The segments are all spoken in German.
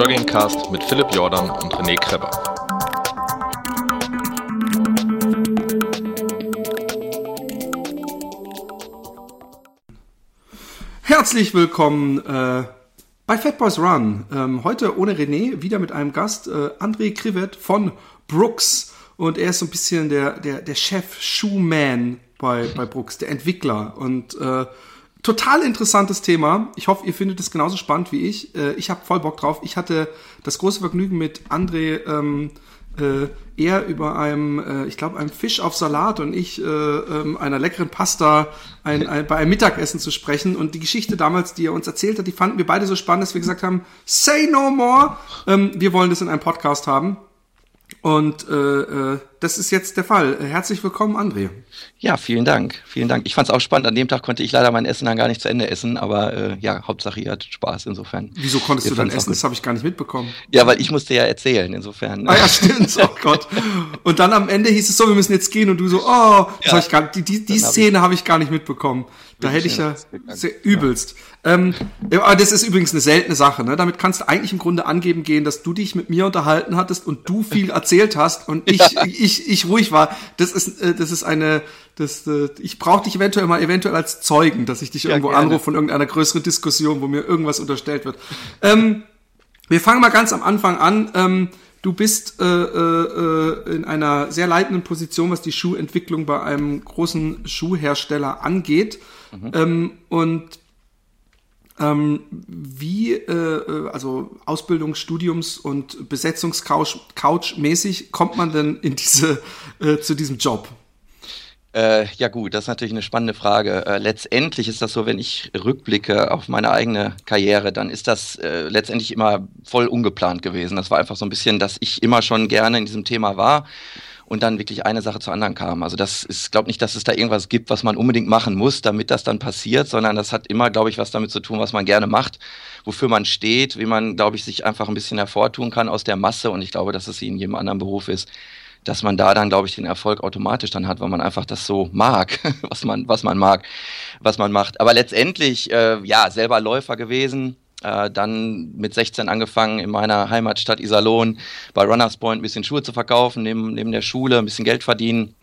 Joggingcast mit Philipp Jordan und René Kreber. Herzlich willkommen äh, bei Fat Boys Run. Ähm, heute ohne René, wieder mit einem Gast, äh, André Krivet von Brooks. Und er ist so ein bisschen der, der, der Chef Shoeman bei, bei Brooks, der Entwickler. Und äh, Total interessantes Thema. Ich hoffe, ihr findet es genauso spannend wie ich. Äh, ich habe voll Bock drauf. Ich hatte das große Vergnügen mit André ähm, äh, eher über einem, äh, ich glaube, einem Fisch auf Salat und ich äh, ähm, einer leckeren Pasta ein, ein, bei einem Mittagessen zu sprechen. Und die Geschichte damals, die er uns erzählt hat, die fanden wir beide so spannend, dass wir gesagt haben, say no more. Ähm, wir wollen das in einem Podcast haben. Und äh, äh, das ist jetzt der Fall. Herzlich willkommen, André. Ja, vielen Dank. Vielen Dank. Ich fand es auch spannend. An dem Tag konnte ich leider mein Essen dann gar nicht zu Ende essen, aber äh, ja, Hauptsache ihr hattet Spaß insofern. Wieso konntest ihr du dann essen? Das habe ich gar nicht mitbekommen. Ja, weil ich musste ja erzählen, insofern. Ah ja, stimmt. Oh Gott. Und dann am Ende hieß es so, wir müssen jetzt gehen und du so, oh, das ja. ich gar, die, die, die Szene habe hab ich gar nicht mitbekommen. Da hätte ich ja sehr übelst. Ja. Ähm, aber das ist übrigens eine seltene Sache. Ne? Damit kannst du eigentlich im Grunde angeben gehen, dass du dich mit mir unterhalten hattest und du viel erzählt hast und ich, ja. ich, ich ruhig war. Das ist, äh, das ist eine, das, äh, ich brauche dich eventuell mal eventuell als Zeugen, dass ich dich ja, irgendwo gerne. anrufe von irgendeiner größeren Diskussion, wo mir irgendwas unterstellt wird. Ähm, wir fangen mal ganz am Anfang an. Ähm, Du bist äh, äh, in einer sehr leitenden Position, was die Schuhentwicklung bei einem großen Schuhhersteller angeht. Mhm. Ähm, und ähm, wie, äh, äh, also Ausbildung, Studiums und Besetzungscouch mäßig kommt man denn in diese, äh, zu diesem Job? Äh, ja gut, das ist natürlich eine spannende Frage. Äh, letztendlich ist das so, wenn ich rückblicke auf meine eigene Karriere, dann ist das äh, letztendlich immer voll ungeplant gewesen. Das war einfach so ein bisschen, dass ich immer schon gerne in diesem Thema war und dann wirklich eine Sache zur anderen kam. Also das ist, glaube nicht, dass es da irgendwas gibt, was man unbedingt machen muss, damit das dann passiert, sondern das hat immer, glaube ich, was damit zu tun, was man gerne macht, wofür man steht, wie man, glaube ich, sich einfach ein bisschen hervortun kann aus der Masse. Und ich glaube, dass es in jedem anderen Beruf ist, dass man da dann, glaube ich, den Erfolg automatisch dann hat, weil man einfach das so mag, was man, was man mag, was man macht. Aber letztendlich, äh, ja, selber Läufer gewesen, äh, dann mit 16 angefangen in meiner Heimatstadt Iserlohn bei Runners Point ein bisschen Schuhe zu verkaufen, neben, neben der Schule ein bisschen Geld verdienen.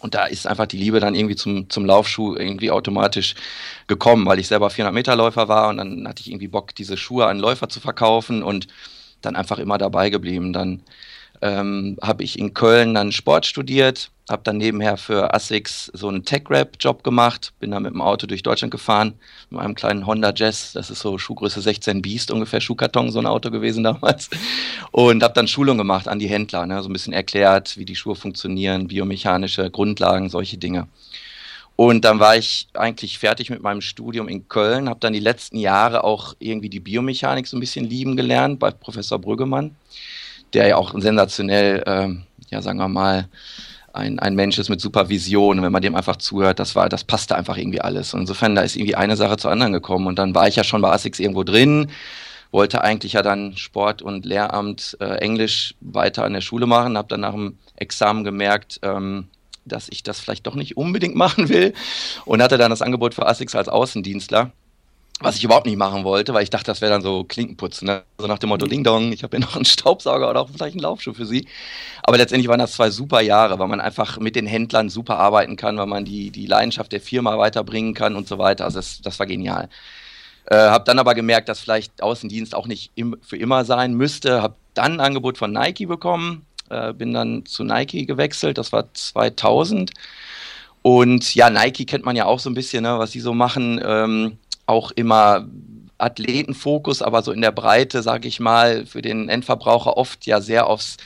Und da ist einfach die Liebe dann irgendwie zum, zum Laufschuh irgendwie automatisch gekommen, weil ich selber 400 Meter Läufer war und dann hatte ich irgendwie Bock, diese Schuhe an Läufer zu verkaufen und dann einfach immer dabei geblieben. Dann ähm, habe ich in Köln dann Sport studiert, habe dann nebenher für ASICS so einen Tech-Rap-Job gemacht, bin dann mit dem Auto durch Deutschland gefahren, mit einem kleinen Honda Jazz, das ist so Schuhgröße 16 Beast ungefähr, Schuhkarton, so ein Auto gewesen damals. Und habe dann Schulung gemacht an die Händler, ne, so ein bisschen erklärt, wie die Schuhe funktionieren, biomechanische Grundlagen, solche Dinge. Und dann war ich eigentlich fertig mit meinem Studium in Köln, habe dann die letzten Jahre auch irgendwie die Biomechanik so ein bisschen lieben gelernt bei Professor Brüggemann der ja auch sensationell, ähm, ja, sagen wir mal, ein, ein Mensch ist mit Supervision. Wenn man dem einfach zuhört, das war, das passte einfach irgendwie alles. Und insofern, da ist irgendwie eine Sache zur anderen gekommen. Und dann war ich ja schon bei ASICS irgendwo drin, wollte eigentlich ja dann Sport und Lehramt äh, Englisch weiter an der Schule machen, habe dann nach dem Examen gemerkt, ähm, dass ich das vielleicht doch nicht unbedingt machen will und hatte dann das Angebot für ASICS als Außendienstler was ich überhaupt nicht machen wollte, weil ich dachte, das wäre dann so Klinkenputzen. Ne? So nach dem Motto, Ding Dong, ich habe ja noch einen Staubsauger oder auch vielleicht einen Laufschuh für Sie. Aber letztendlich waren das zwei super Jahre, weil man einfach mit den Händlern super arbeiten kann, weil man die, die Leidenschaft der Firma weiterbringen kann und so weiter. Also das, das war genial. Äh, habe dann aber gemerkt, dass vielleicht Außendienst auch nicht im, für immer sein müsste. Habe dann ein Angebot von Nike bekommen, äh, bin dann zu Nike gewechselt, das war 2000. Und ja, Nike kennt man ja auch so ein bisschen, ne, was sie so machen. Ähm, auch immer Athletenfokus, aber so in der Breite, sage ich mal, für den Endverbraucher oft ja sehr aufs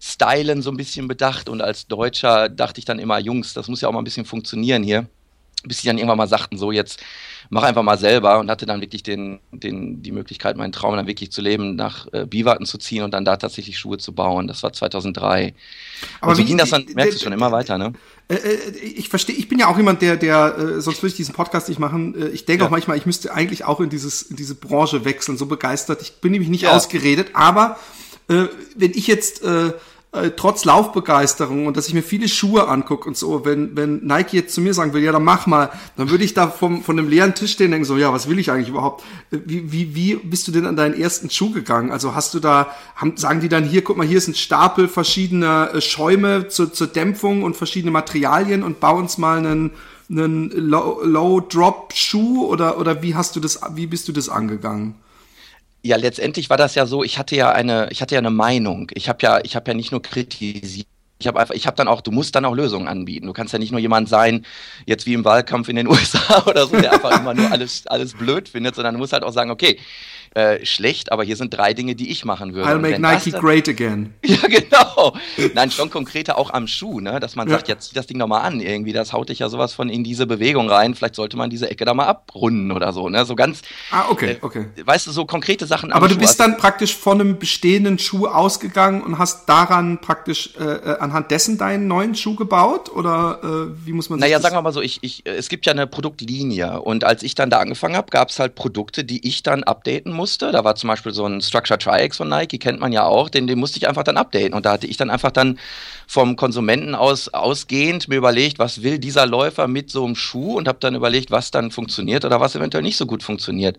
Stylen so ein bisschen bedacht. Und als Deutscher dachte ich dann immer, Jungs, das muss ja auch mal ein bisschen funktionieren hier. Bis sie dann irgendwann mal sagten, so jetzt mach einfach mal selber und hatte dann wirklich den, den, die Möglichkeit, meinen Traum dann wirklich zu leben, nach äh, Biwaten zu ziehen und dann da tatsächlich Schuhe zu bauen. Das war 2003. Aber und so wie, ging das dann, merkst du schon immer weiter, ne? Äh, äh, ich verstehe, ich bin ja auch jemand, der, der, äh, sonst würde ich diesen Podcast nicht machen. Ich denke ja. auch manchmal, ich müsste eigentlich auch in dieses, in diese Branche wechseln, so begeistert. Ich bin nämlich nicht ja. ausgeredet, aber äh, wenn ich jetzt äh, äh, trotz Laufbegeisterung und dass ich mir viele Schuhe angucke und so, wenn, wenn Nike jetzt zu mir sagen will, ja, dann mach mal, dann würde ich da vom, von einem leeren Tisch stehen und denken so, ja, was will ich eigentlich überhaupt? Wie, wie, wie bist du denn an deinen ersten Schuh gegangen? Also hast du da, haben, sagen die dann hier, guck mal, hier ist ein Stapel verschiedener äh, Schäume zur, zur Dämpfung und verschiedene Materialien und bau uns mal einen, einen Low-Drop-Schuh oder, oder wie hast du das, wie bist du das angegangen? Ja, letztendlich war das ja so, ich hatte ja eine, ich hatte ja eine Meinung. Ich habe ja, ich habe ja nicht nur kritisiert, ich habe einfach, ich habe dann auch, du musst dann auch Lösungen anbieten. Du kannst ja nicht nur jemand sein, jetzt wie im Wahlkampf in den USA oder so, der einfach immer nur alles, alles blöd findet, sondern du musst halt auch sagen, okay, äh, schlecht, aber hier sind drei Dinge, die ich machen würde. I'll make Nike dann, great again. Ja, genau. Nein, schon konkreter auch am Schuh, ne? dass man ja. sagt, jetzt zieh das Ding nochmal an irgendwie, das haut dich ja sowas von in diese Bewegung rein, vielleicht sollte man diese Ecke da mal abrunden oder so, ne? so ganz, ah, okay, äh, okay. weißt du, so konkrete Sachen. Aber du Schuh. bist also dann praktisch von einem bestehenden Schuh ausgegangen und hast daran praktisch äh, äh anhand dessen deinen neuen Schuh gebaut oder äh, wie muss man sich Naja, sagen wir mal so, ich, ich, es gibt ja eine Produktlinie und als ich dann da angefangen habe, gab es halt Produkte, die ich dann updaten musste. Da war zum Beispiel so ein Structure Tri-X von Nike, kennt man ja auch, den, den musste ich einfach dann updaten. Und da hatte ich dann einfach dann vom Konsumenten aus ausgehend mir überlegt, was will dieser Läufer mit so einem Schuh und habe dann überlegt, was dann funktioniert oder was eventuell nicht so gut funktioniert.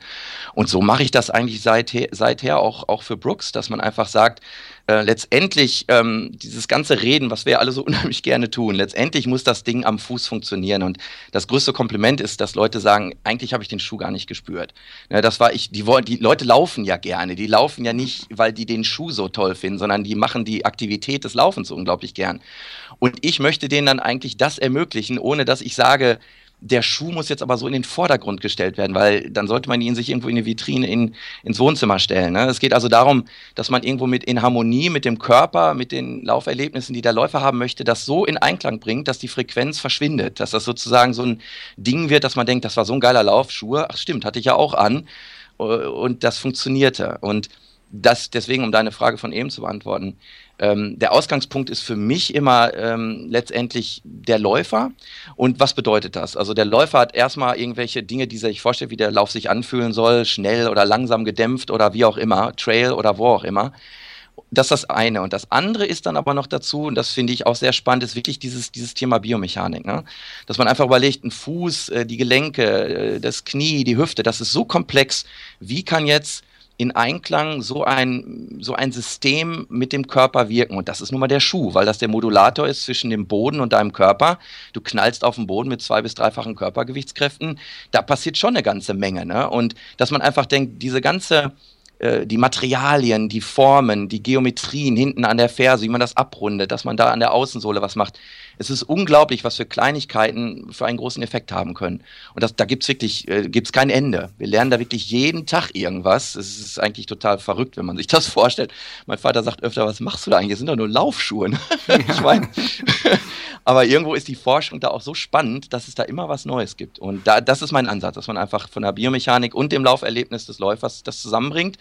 Und so mache ich das eigentlich seither, seither auch, auch für Brooks, dass man einfach sagt, äh, letztendlich ähm, dieses ganze Reden, was wir alle so unheimlich gerne tun, letztendlich muss das Ding am Fuß funktionieren. Und das größte Kompliment ist, dass Leute sagen, eigentlich habe ich den Schuh gar nicht gespürt. Ja, das war ich, die, die Leute laufen ja gerne. Die laufen ja nicht, weil die den Schuh so toll finden, sondern die machen die Aktivität des Laufens so unglaublich gern. Und ich möchte denen dann eigentlich das ermöglichen, ohne dass ich sage, der Schuh muss jetzt aber so in den Vordergrund gestellt werden, weil dann sollte man ihn sich irgendwo in eine Vitrine in, ins Wohnzimmer stellen. Ne? Es geht also darum, dass man irgendwo mit in Harmonie mit dem Körper, mit den Lauferlebnissen, die der Läufer haben möchte, das so in Einklang bringt, dass die Frequenz verschwindet, dass das sozusagen so ein Ding wird, dass man denkt, das war so ein geiler Lauf, Schuhe, ach stimmt, hatte ich ja auch an und das funktionierte. Und das deswegen, um deine Frage von eben zu beantworten, ähm, der Ausgangspunkt ist für mich immer ähm, letztendlich der Läufer. Und was bedeutet das? Also der Läufer hat erstmal irgendwelche Dinge, die sich vorstellt, wie der Lauf sich anfühlen soll, schnell oder langsam gedämpft oder wie auch immer, Trail oder wo auch immer. Das ist das eine. Und das andere ist dann aber noch dazu, und das finde ich auch sehr spannend, ist wirklich dieses, dieses Thema Biomechanik. Ne? Dass man einfach überlegt, ein Fuß, äh, die Gelenke, äh, das Knie, die Hüfte, das ist so komplex. Wie kann jetzt in Einklang so ein, so ein System mit dem Körper wirken. Und das ist nun mal der Schuh, weil das der Modulator ist zwischen dem Boden und deinem Körper. Du knallst auf den Boden mit zwei- bis dreifachen Körpergewichtskräften. Da passiert schon eine ganze Menge. Ne? Und dass man einfach denkt, diese ganze äh, die Materialien, die Formen, die Geometrien hinten an der Ferse, wie man das abrundet, dass man da an der Außensohle was macht. Es ist unglaublich, was für Kleinigkeiten für einen großen Effekt haben können. Und das, da gibt's wirklich, äh, gibt's kein Ende. Wir lernen da wirklich jeden Tag irgendwas. Es ist eigentlich total verrückt, wenn man sich das vorstellt. Mein Vater sagt öfter, was machst du da eigentlich? Das sind doch nur Laufschuhe. Ich meine, aber irgendwo ist die Forschung da auch so spannend, dass es da immer was Neues gibt. Und da, das ist mein Ansatz, dass man einfach von der Biomechanik und dem Lauferlebnis des Läufers das zusammenbringt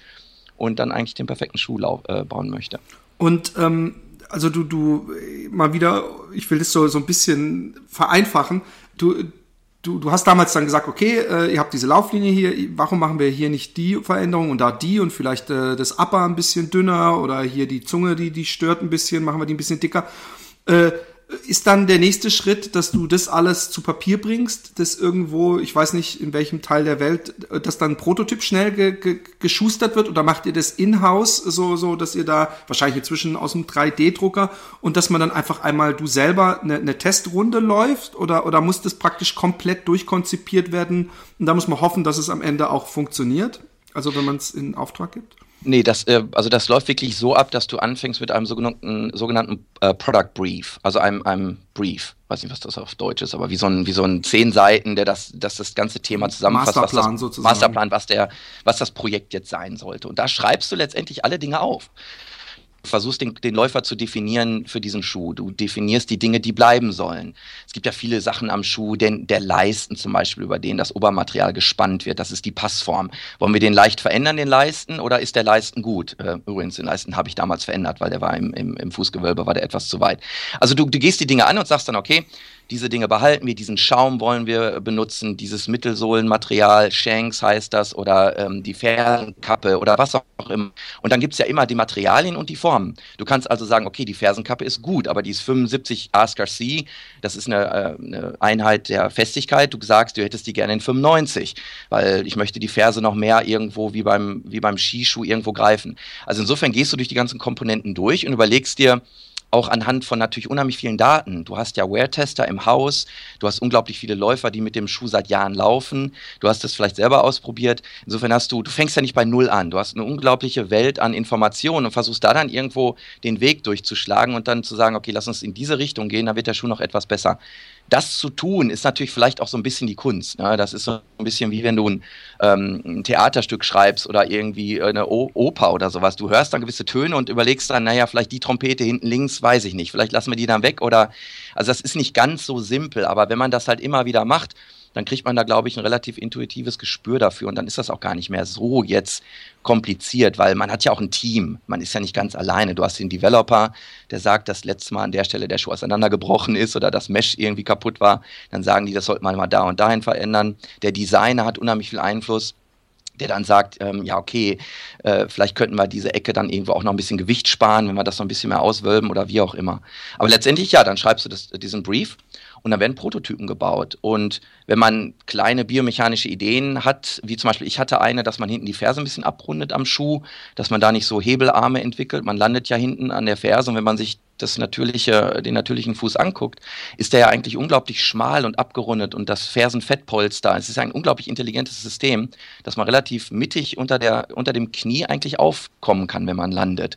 und dann eigentlich den perfekten Schuh äh, bauen möchte. Und ähm, also du, du, mal wieder, ich will das so, so ein bisschen vereinfachen. Du, du, du hast damals dann gesagt, okay, äh, ihr habt diese Lauflinie hier, warum machen wir hier nicht die Veränderung und da die und vielleicht äh, das Upper ein bisschen dünner oder hier die Zunge, die, die stört ein bisschen, machen wir die ein bisschen dicker. Äh, ist dann der nächste Schritt, dass du das alles zu Papier bringst, das irgendwo, ich weiß nicht in welchem Teil der Welt, dass dann ein Prototyp schnell ge ge geschustert wird oder macht ihr das in-house, so, so, dass ihr da wahrscheinlich inzwischen aus dem 3D-Drucker und dass man dann einfach einmal du selber eine, eine Testrunde läuft oder, oder muss das praktisch komplett durchkonzipiert werden und da muss man hoffen, dass es am Ende auch funktioniert? Also wenn man es in Auftrag gibt? Nee, das, äh, also das läuft wirklich so ab, dass du anfängst mit einem sogenannten, sogenannten äh, Product Brief, also einem, einem Brief. Weiß nicht, was das auf Deutsch ist, aber wie so ein, wie so ein zehn Seiten, der das, das, das ganze Thema zusammenfasst. Masterplan was das, sozusagen. Masterplan, was der, was das Projekt jetzt sein sollte. Und da schreibst du letztendlich alle Dinge auf versuchst den, den Läufer zu definieren für diesen Schuh. Du definierst die Dinge, die bleiben sollen. Es gibt ja viele Sachen am Schuh, den, der Leisten zum Beispiel, über den das Obermaterial gespannt wird. Das ist die Passform. Wollen wir den leicht verändern, den Leisten, oder ist der Leisten gut? Äh, übrigens, den Leisten habe ich damals verändert, weil der war im, im, im Fußgewölbe, war der etwas zu weit. Also du, du gehst die Dinge an und sagst dann, okay, diese Dinge behalten wir, diesen Schaum wollen wir benutzen, dieses Mittelsohlenmaterial, Shanks heißt das, oder ähm, die Fersenkappe oder was auch immer. Und dann gibt es ja immer die Materialien und die Formen. Du kannst also sagen, okay, die Fersenkappe ist gut, aber die ist 75 Asker C, das ist eine, äh, eine Einheit der Festigkeit. Du sagst, du hättest die gerne in 95, weil ich möchte die Ferse noch mehr irgendwo wie beim, wie beim Skischuh irgendwo greifen. Also insofern gehst du durch die ganzen Komponenten durch und überlegst dir, auch anhand von natürlich unheimlich vielen Daten. Du hast ja Wear-Tester im Haus, du hast unglaublich viele Läufer, die mit dem Schuh seit Jahren laufen, du hast es vielleicht selber ausprobiert. Insofern hast du, du fängst ja nicht bei Null an, du hast eine unglaubliche Welt an Informationen und versuchst da dann irgendwo den Weg durchzuschlagen und dann zu sagen, okay, lass uns in diese Richtung gehen, dann wird der Schuh noch etwas besser das zu tun, ist natürlich vielleicht auch so ein bisschen die Kunst. Ne? Das ist so ein bisschen wie wenn du ein, ähm, ein Theaterstück schreibst oder irgendwie eine o Oper oder sowas. Du hörst dann gewisse Töne und überlegst dann, naja, vielleicht die Trompete hinten links, weiß ich nicht. Vielleicht lassen wir die dann weg oder, also das ist nicht ganz so simpel, aber wenn man das halt immer wieder macht, dann kriegt man da, glaube ich, ein relativ intuitives Gespür dafür und dann ist das auch gar nicht mehr so jetzt kompliziert, weil man hat ja auch ein Team. Man ist ja nicht ganz alleine. Du hast den Developer, der sagt, dass letztes Mal an der Stelle der Schuh auseinandergebrochen ist oder das Mesh irgendwie kaputt war. Dann sagen die, das sollte man mal da und dahin verändern. Der Designer hat unheimlich viel Einfluss der dann sagt, ähm, ja, okay, äh, vielleicht könnten wir diese Ecke dann irgendwo auch noch ein bisschen Gewicht sparen, wenn wir das noch ein bisschen mehr auswölben oder wie auch immer. Aber letztendlich, ja, dann schreibst du das, diesen Brief und dann werden Prototypen gebaut. Und wenn man kleine biomechanische Ideen hat, wie zum Beispiel ich hatte eine, dass man hinten die Ferse ein bisschen abrundet am Schuh, dass man da nicht so Hebelarme entwickelt. Man landet ja hinten an der Ferse und wenn man sich das natürliche, den natürlichen Fuß anguckt, ist der ja eigentlich unglaublich schmal und abgerundet und das Fersenfettpolster, es ist ein unglaublich intelligentes System, dass man relativ mittig unter, der, unter dem Knie eigentlich aufkommen kann, wenn man landet.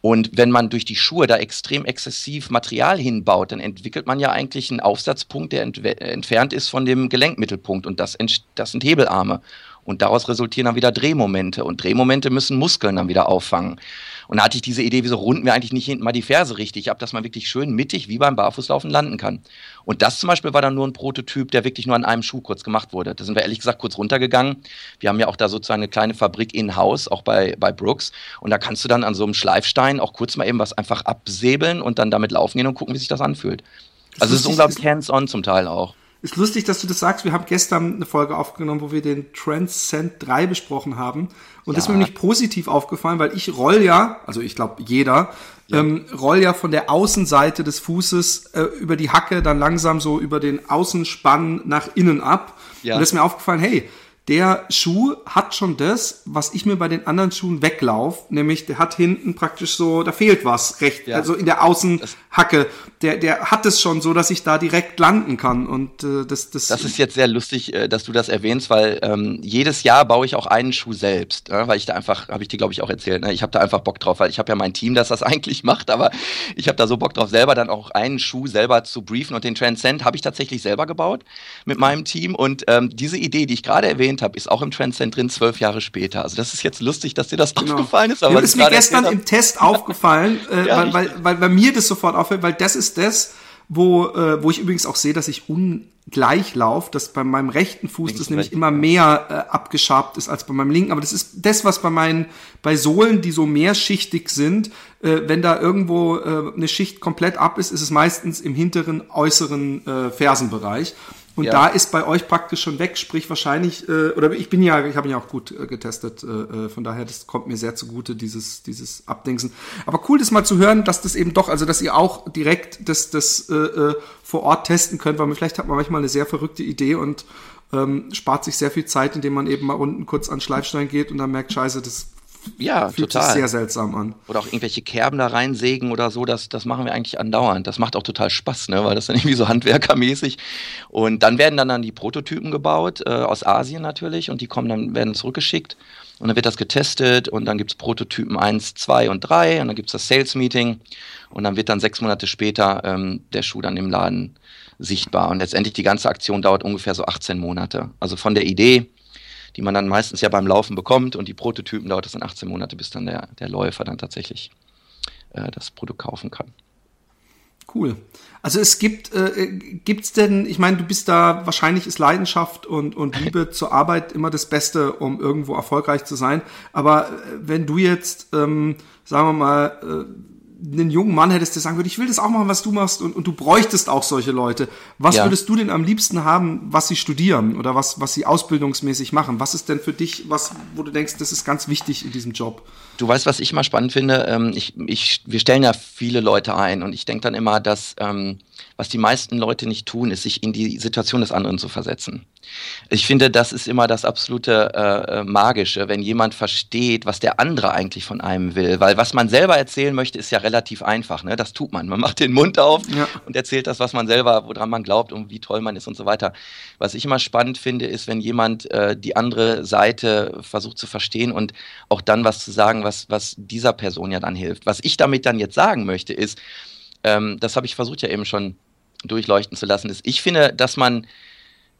Und wenn man durch die Schuhe da extrem exzessiv Material hinbaut, dann entwickelt man ja eigentlich einen Aufsatzpunkt, der ent entfernt ist von dem Gelenkmittelpunkt. Und das, das sind Hebelarme. Und daraus resultieren dann wieder Drehmomente. Und Drehmomente müssen Muskeln dann wieder auffangen. Und da hatte ich diese Idee, wieso runden wir eigentlich nicht hinten mal die Ferse richtig ab, dass man wirklich schön mittig wie beim Barfußlaufen landen kann. Und das zum Beispiel war dann nur ein Prototyp, der wirklich nur an einem Schuh kurz gemacht wurde. Da sind wir ehrlich gesagt kurz runtergegangen. Wir haben ja auch da sozusagen eine kleine Fabrik in-house, auch bei, bei Brooks. Und da kannst du dann an so einem Schleifstein auch kurz mal eben was einfach absäbeln und dann damit laufen gehen und gucken, wie sich das anfühlt. Also es ist unglaublich hands-on zum Teil auch. Ist lustig, dass du das sagst. Wir haben gestern eine Folge aufgenommen, wo wir den Transcend 3 besprochen haben. Und ja. das ist mir nämlich positiv aufgefallen, weil ich roll ja, also ich glaube jeder, ja. ähm, roll ja von der Außenseite des Fußes äh, über die Hacke dann langsam so über den Außenspann nach innen ab. Ja. Und das ist mir aufgefallen, hey, der Schuh hat schon das, was ich mir bei den anderen Schuhen weglaufe, nämlich der hat hinten praktisch so, da fehlt was recht, ja. also in der Außenhacke. Der, der hat es schon so, dass ich da direkt landen kann und äh, das, das. Das ist jetzt sehr lustig, äh, dass du das erwähnst, weil ähm, jedes Jahr baue ich auch einen Schuh selbst, äh, weil ich da einfach, habe ich dir glaube ich auch erzählt, ne? ich habe da einfach Bock drauf, weil ich habe ja mein Team, das das eigentlich macht, aber ich habe da so Bock drauf, selber dann auch einen Schuh selber zu briefen und den Transcend habe ich tatsächlich selber gebaut mit meinem Team und ähm, diese Idee, die ich gerade erwähnt habe, ist auch im Transcend drin zwölf Jahre später. Also das ist jetzt lustig, dass dir das genau. aufgefallen ist. Aber ja, ist mir gestern im Test aufgefallen, äh, ja, weil, weil, weil bei mir das sofort auffällt, weil das ist das, wo, äh, wo ich übrigens auch sehe, dass ich ungleich laufe, dass bei meinem rechten Fuß Links das nämlich immer mehr äh, abgeschabt ist als bei meinem linken. Aber das ist das, was bei meinen, bei Sohlen, die so mehrschichtig sind, äh, wenn da irgendwo äh, eine Schicht komplett ab ist, ist es meistens im hinteren, äußeren äh, Fersenbereich. Und ja. da ist bei euch praktisch schon weg, sprich wahrscheinlich, äh, oder ich bin ja, ich habe ihn ja auch gut äh, getestet, äh, äh, von daher, das kommt mir sehr zugute, dieses, dieses Abdingsen. Aber cool, das mal zu hören, dass das eben doch, also dass ihr auch direkt das, das äh, äh, vor Ort testen könnt, weil man, vielleicht hat man manchmal eine sehr verrückte Idee und ähm, spart sich sehr viel Zeit, indem man eben mal unten kurz an Schleifstein geht und dann merkt, scheiße, das ja, Fühlt total. sehr seltsam an. Oder auch irgendwelche Kerben da reinsägen oder so, das, das machen wir eigentlich andauernd. Das macht auch total Spaß, ne? weil das dann irgendwie so handwerkermäßig. Und dann werden dann, dann die Prototypen gebaut, äh, aus Asien natürlich, und die kommen dann, werden zurückgeschickt. Und dann wird das getestet und dann gibt es Prototypen 1, 2 und 3 und dann gibt es das Sales Meeting und dann wird dann sechs Monate später ähm, der Schuh dann im Laden sichtbar. Und letztendlich die ganze Aktion dauert ungefähr so 18 Monate. Also von der Idee die man dann meistens ja beim Laufen bekommt und die Prototypen dauert es dann 18 Monate, bis dann der, der Läufer dann tatsächlich äh, das Produkt kaufen kann. Cool. Also es gibt, äh, gibt's denn, ich meine, du bist da, wahrscheinlich ist Leidenschaft und, und Liebe zur Arbeit immer das Beste, um irgendwo erfolgreich zu sein. Aber äh, wenn du jetzt, ähm, sagen wir mal, äh, einen jungen Mann hättest, der sagen würde, ich will das auch machen, was du machst und, und du bräuchtest auch solche Leute. Was ja. würdest du denn am liebsten haben, was sie studieren oder was, was sie ausbildungsmäßig machen? Was ist denn für dich was, wo du denkst, das ist ganz wichtig in diesem Job? Du weißt, was ich mal spannend finde? Ähm, ich, ich, wir stellen ja viele Leute ein und ich denke dann immer, dass ähm, was die meisten Leute nicht tun, ist, sich in die Situation des anderen zu versetzen. Ich finde, das ist immer das absolute äh, Magische, wenn jemand versteht, was der andere eigentlich von einem will. Weil was man selber erzählen möchte, ist ja relativ einfach. Ne? Das tut man. Man macht den Mund auf ja. und erzählt das, was man selber, woran man glaubt und wie toll man ist und so weiter. Was ich immer spannend finde, ist, wenn jemand äh, die andere Seite versucht zu verstehen und auch dann was zu sagen, was, was dieser Person ja dann hilft. Was ich damit dann jetzt sagen möchte, ist, ähm, das habe ich versucht ja eben schon durchleuchten zu lassen, ist, ich finde, dass man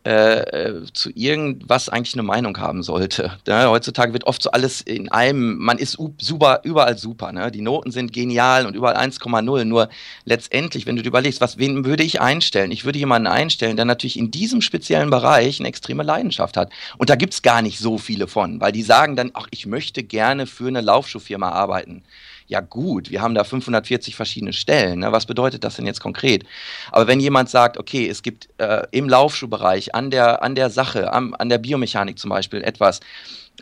äh, äh, zu irgendwas eigentlich eine Meinung haben sollte. Ja, heutzutage wird oft so alles in einem, man ist super, überall super. Ne? Die Noten sind genial und überall 1,0. Nur letztendlich, wenn du dir überlegst, was, wen würde ich einstellen? Ich würde jemanden einstellen, der natürlich in diesem speziellen Bereich eine extreme Leidenschaft hat. Und da gibt es gar nicht so viele von, weil die sagen dann, ach, ich möchte gerne für eine Laufschuhfirma arbeiten ja gut, wir haben da 540 verschiedene Stellen. Ne? Was bedeutet das denn jetzt konkret? Aber wenn jemand sagt, okay, es gibt äh, im Laufschuhbereich an der, an der Sache, am, an der Biomechanik zum Beispiel etwas,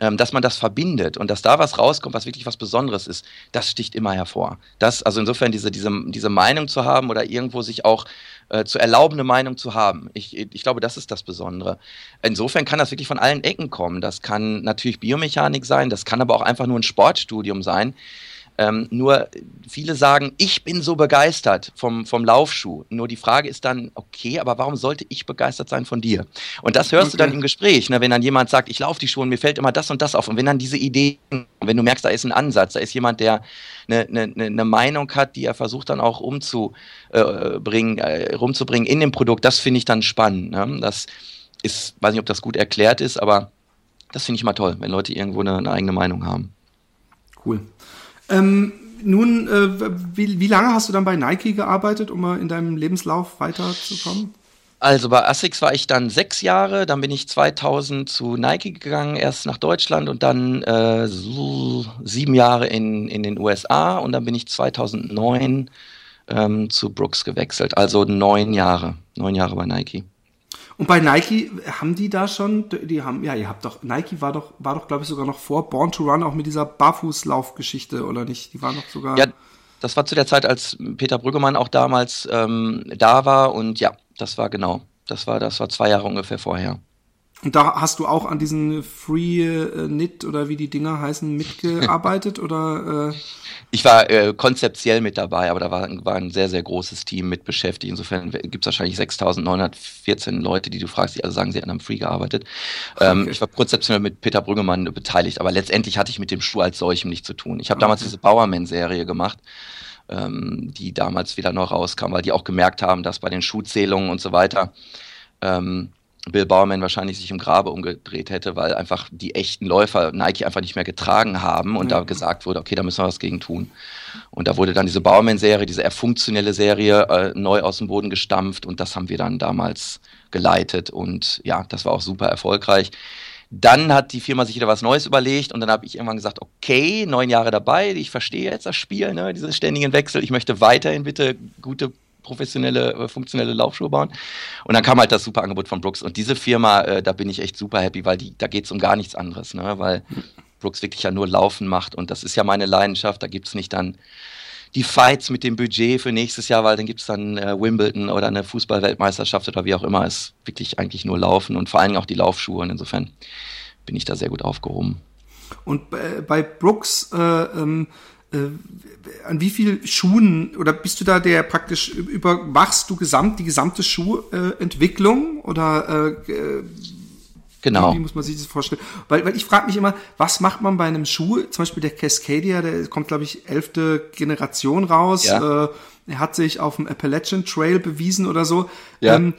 ähm, dass man das verbindet und dass da was rauskommt, was wirklich was Besonderes ist, das sticht immer hervor. Das, also insofern diese, diese, diese Meinung zu haben oder irgendwo sich auch äh, zu erlauben, eine Meinung zu haben. Ich, ich glaube, das ist das Besondere. Insofern kann das wirklich von allen Ecken kommen. Das kann natürlich Biomechanik sein, das kann aber auch einfach nur ein Sportstudium sein. Ähm, nur viele sagen, ich bin so begeistert vom, vom Laufschuh. Nur die Frage ist dann, okay, aber warum sollte ich begeistert sein von dir? Und das hörst okay. du dann im Gespräch, ne, wenn dann jemand sagt, ich laufe die Schuhe und mir fällt immer das und das auf. Und wenn dann diese Idee, wenn du merkst, da ist ein Ansatz, da ist jemand, der eine, eine, eine Meinung hat, die er versucht dann auch umzubringen, äh, rumzubringen in dem Produkt, das finde ich dann spannend. Ne? Das ist, weiß nicht, ob das gut erklärt ist, aber das finde ich mal toll, wenn Leute irgendwo eine, eine eigene Meinung haben. Cool. Ähm, nun, äh, wie, wie lange hast du dann bei Nike gearbeitet, um mal in deinem Lebenslauf weiterzukommen? Also bei ASICS war ich dann sechs Jahre, dann bin ich 2000 zu Nike gegangen, erst nach Deutschland und dann äh, so sieben Jahre in, in den USA und dann bin ich 2009 ähm, zu Brooks gewechselt, also neun Jahre, neun Jahre bei Nike. Und bei Nike haben die da schon, die haben, ja, ihr habt doch, Nike war doch, war doch, glaube ich, sogar noch vor Born to Run auch mit dieser Barfußlaufgeschichte, oder nicht? Die war noch sogar. Ja, das war zu der Zeit, als Peter Brüggemann auch damals ähm, da war und ja, das war genau. Das war, das war zwei Jahre ungefähr vorher. Und da hast du auch an diesen Free äh, Knit oder wie die Dinger heißen mitgearbeitet oder? Äh? Ich war äh, konzeptiell mit dabei, aber da war, war, ein sehr, sehr großes Team mit beschäftigt. Insofern gibt es wahrscheinlich 6.914 Leute, die du fragst, die alle sagen, sie hätten am Free gearbeitet. Ähm, okay. Ich war konzeptionell mit Peter Brüggemann beteiligt, aber letztendlich hatte ich mit dem Schuh als solchem nichts zu tun. Ich habe okay. damals diese Bowerman-Serie gemacht. Ähm, die damals wieder noch rauskam, weil die auch gemerkt haben, dass bei den Schuhzählungen und so weiter ähm, Bill Bauerman wahrscheinlich sich im Grabe umgedreht hätte, weil einfach die echten Läufer Nike einfach nicht mehr getragen haben und mhm. da gesagt wurde, okay, da müssen wir was gegen tun. Und da wurde dann diese Bauerman-Serie, diese erfunktionelle Serie äh, neu aus dem Boden gestampft und das haben wir dann damals geleitet und ja, das war auch super erfolgreich. Dann hat die Firma sich wieder was Neues überlegt und dann habe ich irgendwann gesagt, okay, neun Jahre dabei, ich verstehe jetzt das Spiel, ne, diese ständigen Wechsel, ich möchte weiterhin bitte gute professionelle, äh, funktionelle Laufschuhe bauen. Und dann kam halt das super Angebot von Brooks. Und diese Firma, äh, da bin ich echt super happy, weil die, da geht es um gar nichts anderes, ne? weil Brooks wirklich ja nur Laufen macht. Und das ist ja meine Leidenschaft. Da gibt es nicht dann die Fights mit dem Budget für nächstes Jahr, weil dann gibt es dann äh, Wimbledon oder eine Fußballweltmeisterschaft oder wie auch immer. Es ist wirklich eigentlich nur Laufen und vor allem auch die Laufschuhe. Und insofern bin ich da sehr gut aufgehoben. Und bei, bei Brooks äh, ähm, äh, an wie viel Schuhen oder bist du da der praktisch überwachst du gesamt die gesamte Schuhentwicklung oder äh, äh, Genau. Wie muss man sich das vorstellen? Weil, weil ich frage mich immer, was macht man bei einem Schuh? Zum Beispiel der Cascadia, der kommt, glaube ich, elfte Generation raus. Ja. Äh, er hat sich auf dem Appalachian Trail bewiesen oder so. Ja. Ähm,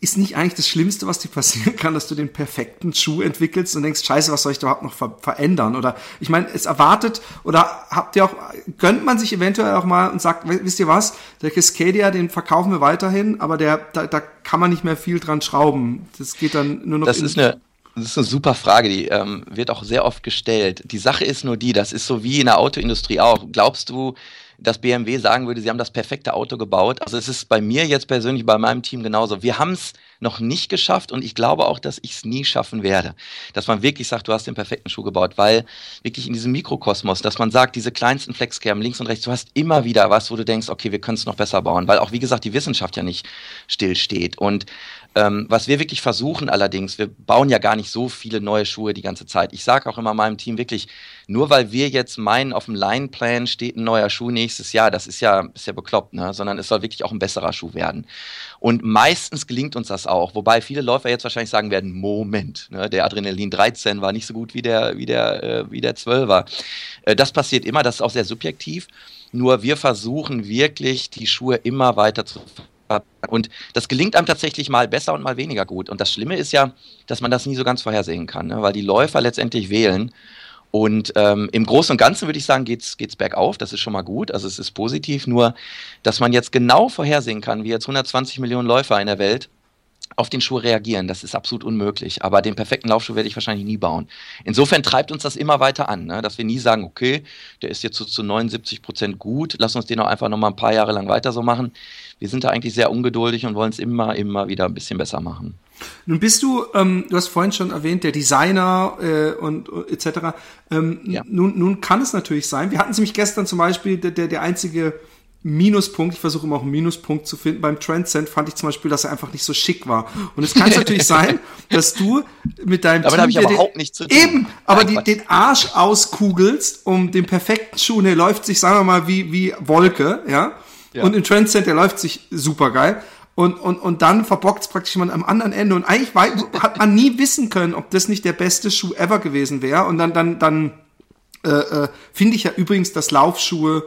ist nicht eigentlich das Schlimmste, was dir passieren kann, dass du den perfekten Schuh entwickelst und denkst, scheiße, was soll ich da überhaupt noch ver verändern? Oder ich meine, es erwartet oder habt ihr auch, gönnt man sich eventuell auch mal und sagt, wisst ihr was, der Cascadia, den verkaufen wir weiterhin, aber der, da, da kann man nicht mehr viel dran schrauben. Das geht dann nur noch. Das ist eine Das ist eine super Frage, die ähm, wird auch sehr oft gestellt. Die Sache ist nur die, das ist so wie in der Autoindustrie auch. Glaubst du, dass BMW sagen würde, sie haben das perfekte Auto gebaut. Also es ist bei mir jetzt persönlich, bei meinem Team genauso. Wir haben es noch nicht geschafft und ich glaube auch, dass ich es nie schaffen werde. Dass man wirklich sagt, du hast den perfekten Schuh gebaut, weil wirklich in diesem Mikrokosmos, dass man sagt, diese kleinsten Flexkerben links und rechts, du hast immer wieder was, wo du denkst, okay, wir können es noch besser bauen, weil auch, wie gesagt, die Wissenschaft ja nicht stillsteht. Und ähm, was wir wirklich versuchen allerdings, wir bauen ja gar nicht so viele neue Schuhe die ganze Zeit. Ich sage auch immer meinem Team wirklich, nur weil wir jetzt meinen, auf dem Line-Plan steht ein neuer Schuh nächstes Jahr, das ist ja, ist ja bekloppt, ne? sondern es soll wirklich auch ein besserer Schuh werden. Und meistens gelingt uns das auch, wobei viele Läufer jetzt wahrscheinlich sagen werden, Moment, ne? der Adrenalin 13 war nicht so gut wie der, wie der, äh, wie der 12er. Äh, das passiert immer, das ist auch sehr subjektiv. Nur wir versuchen wirklich, die Schuhe immer weiter zu und das gelingt einem tatsächlich mal besser und mal weniger gut. Und das Schlimme ist ja, dass man das nie so ganz vorhersehen kann, ne? weil die Läufer letztendlich wählen. Und ähm, im Großen und Ganzen würde ich sagen, geht's geht's bergauf. Das ist schon mal gut. Also es ist positiv. Nur, dass man jetzt genau vorhersehen kann, wie jetzt 120 Millionen Läufer in der Welt auf den Schuh reagieren. Das ist absolut unmöglich. Aber den perfekten Laufschuh werde ich wahrscheinlich nie bauen. Insofern treibt uns das immer weiter an, ne? dass wir nie sagen, okay, der ist jetzt so zu 79 Prozent gut, lass uns den auch einfach noch mal ein paar Jahre lang weiter so machen. Wir sind da eigentlich sehr ungeduldig und wollen es immer, immer wieder ein bisschen besser machen. Nun bist du, ähm, du hast vorhin schon erwähnt, der Designer äh, und, und etc. Ähm, ja. nun, nun kann es natürlich sein. Wir hatten nämlich gestern zum Beispiel der, der, der einzige Minuspunkt, ich versuche immer auch einen Minuspunkt zu finden. Beim Transcend fand ich zum Beispiel, dass er einfach nicht so schick war. Und es kann natürlich sein, dass du mit deinem aber Team... Aber überhaupt nichts zu tun. Eben, aber die, den Arsch auskugelst, um den perfekten Schuh, der läuft sich, sagen wir mal, wie, wie Wolke, ja. ja. Und im Transcend, der läuft sich super geil. Und, und, und dann verbockt es praktisch man am anderen Ende. Und eigentlich war, hat man nie wissen können, ob das nicht der beste Schuh ever gewesen wäre. Und dann, dann, dann äh, äh, finde ich ja übrigens, dass Laufschuhe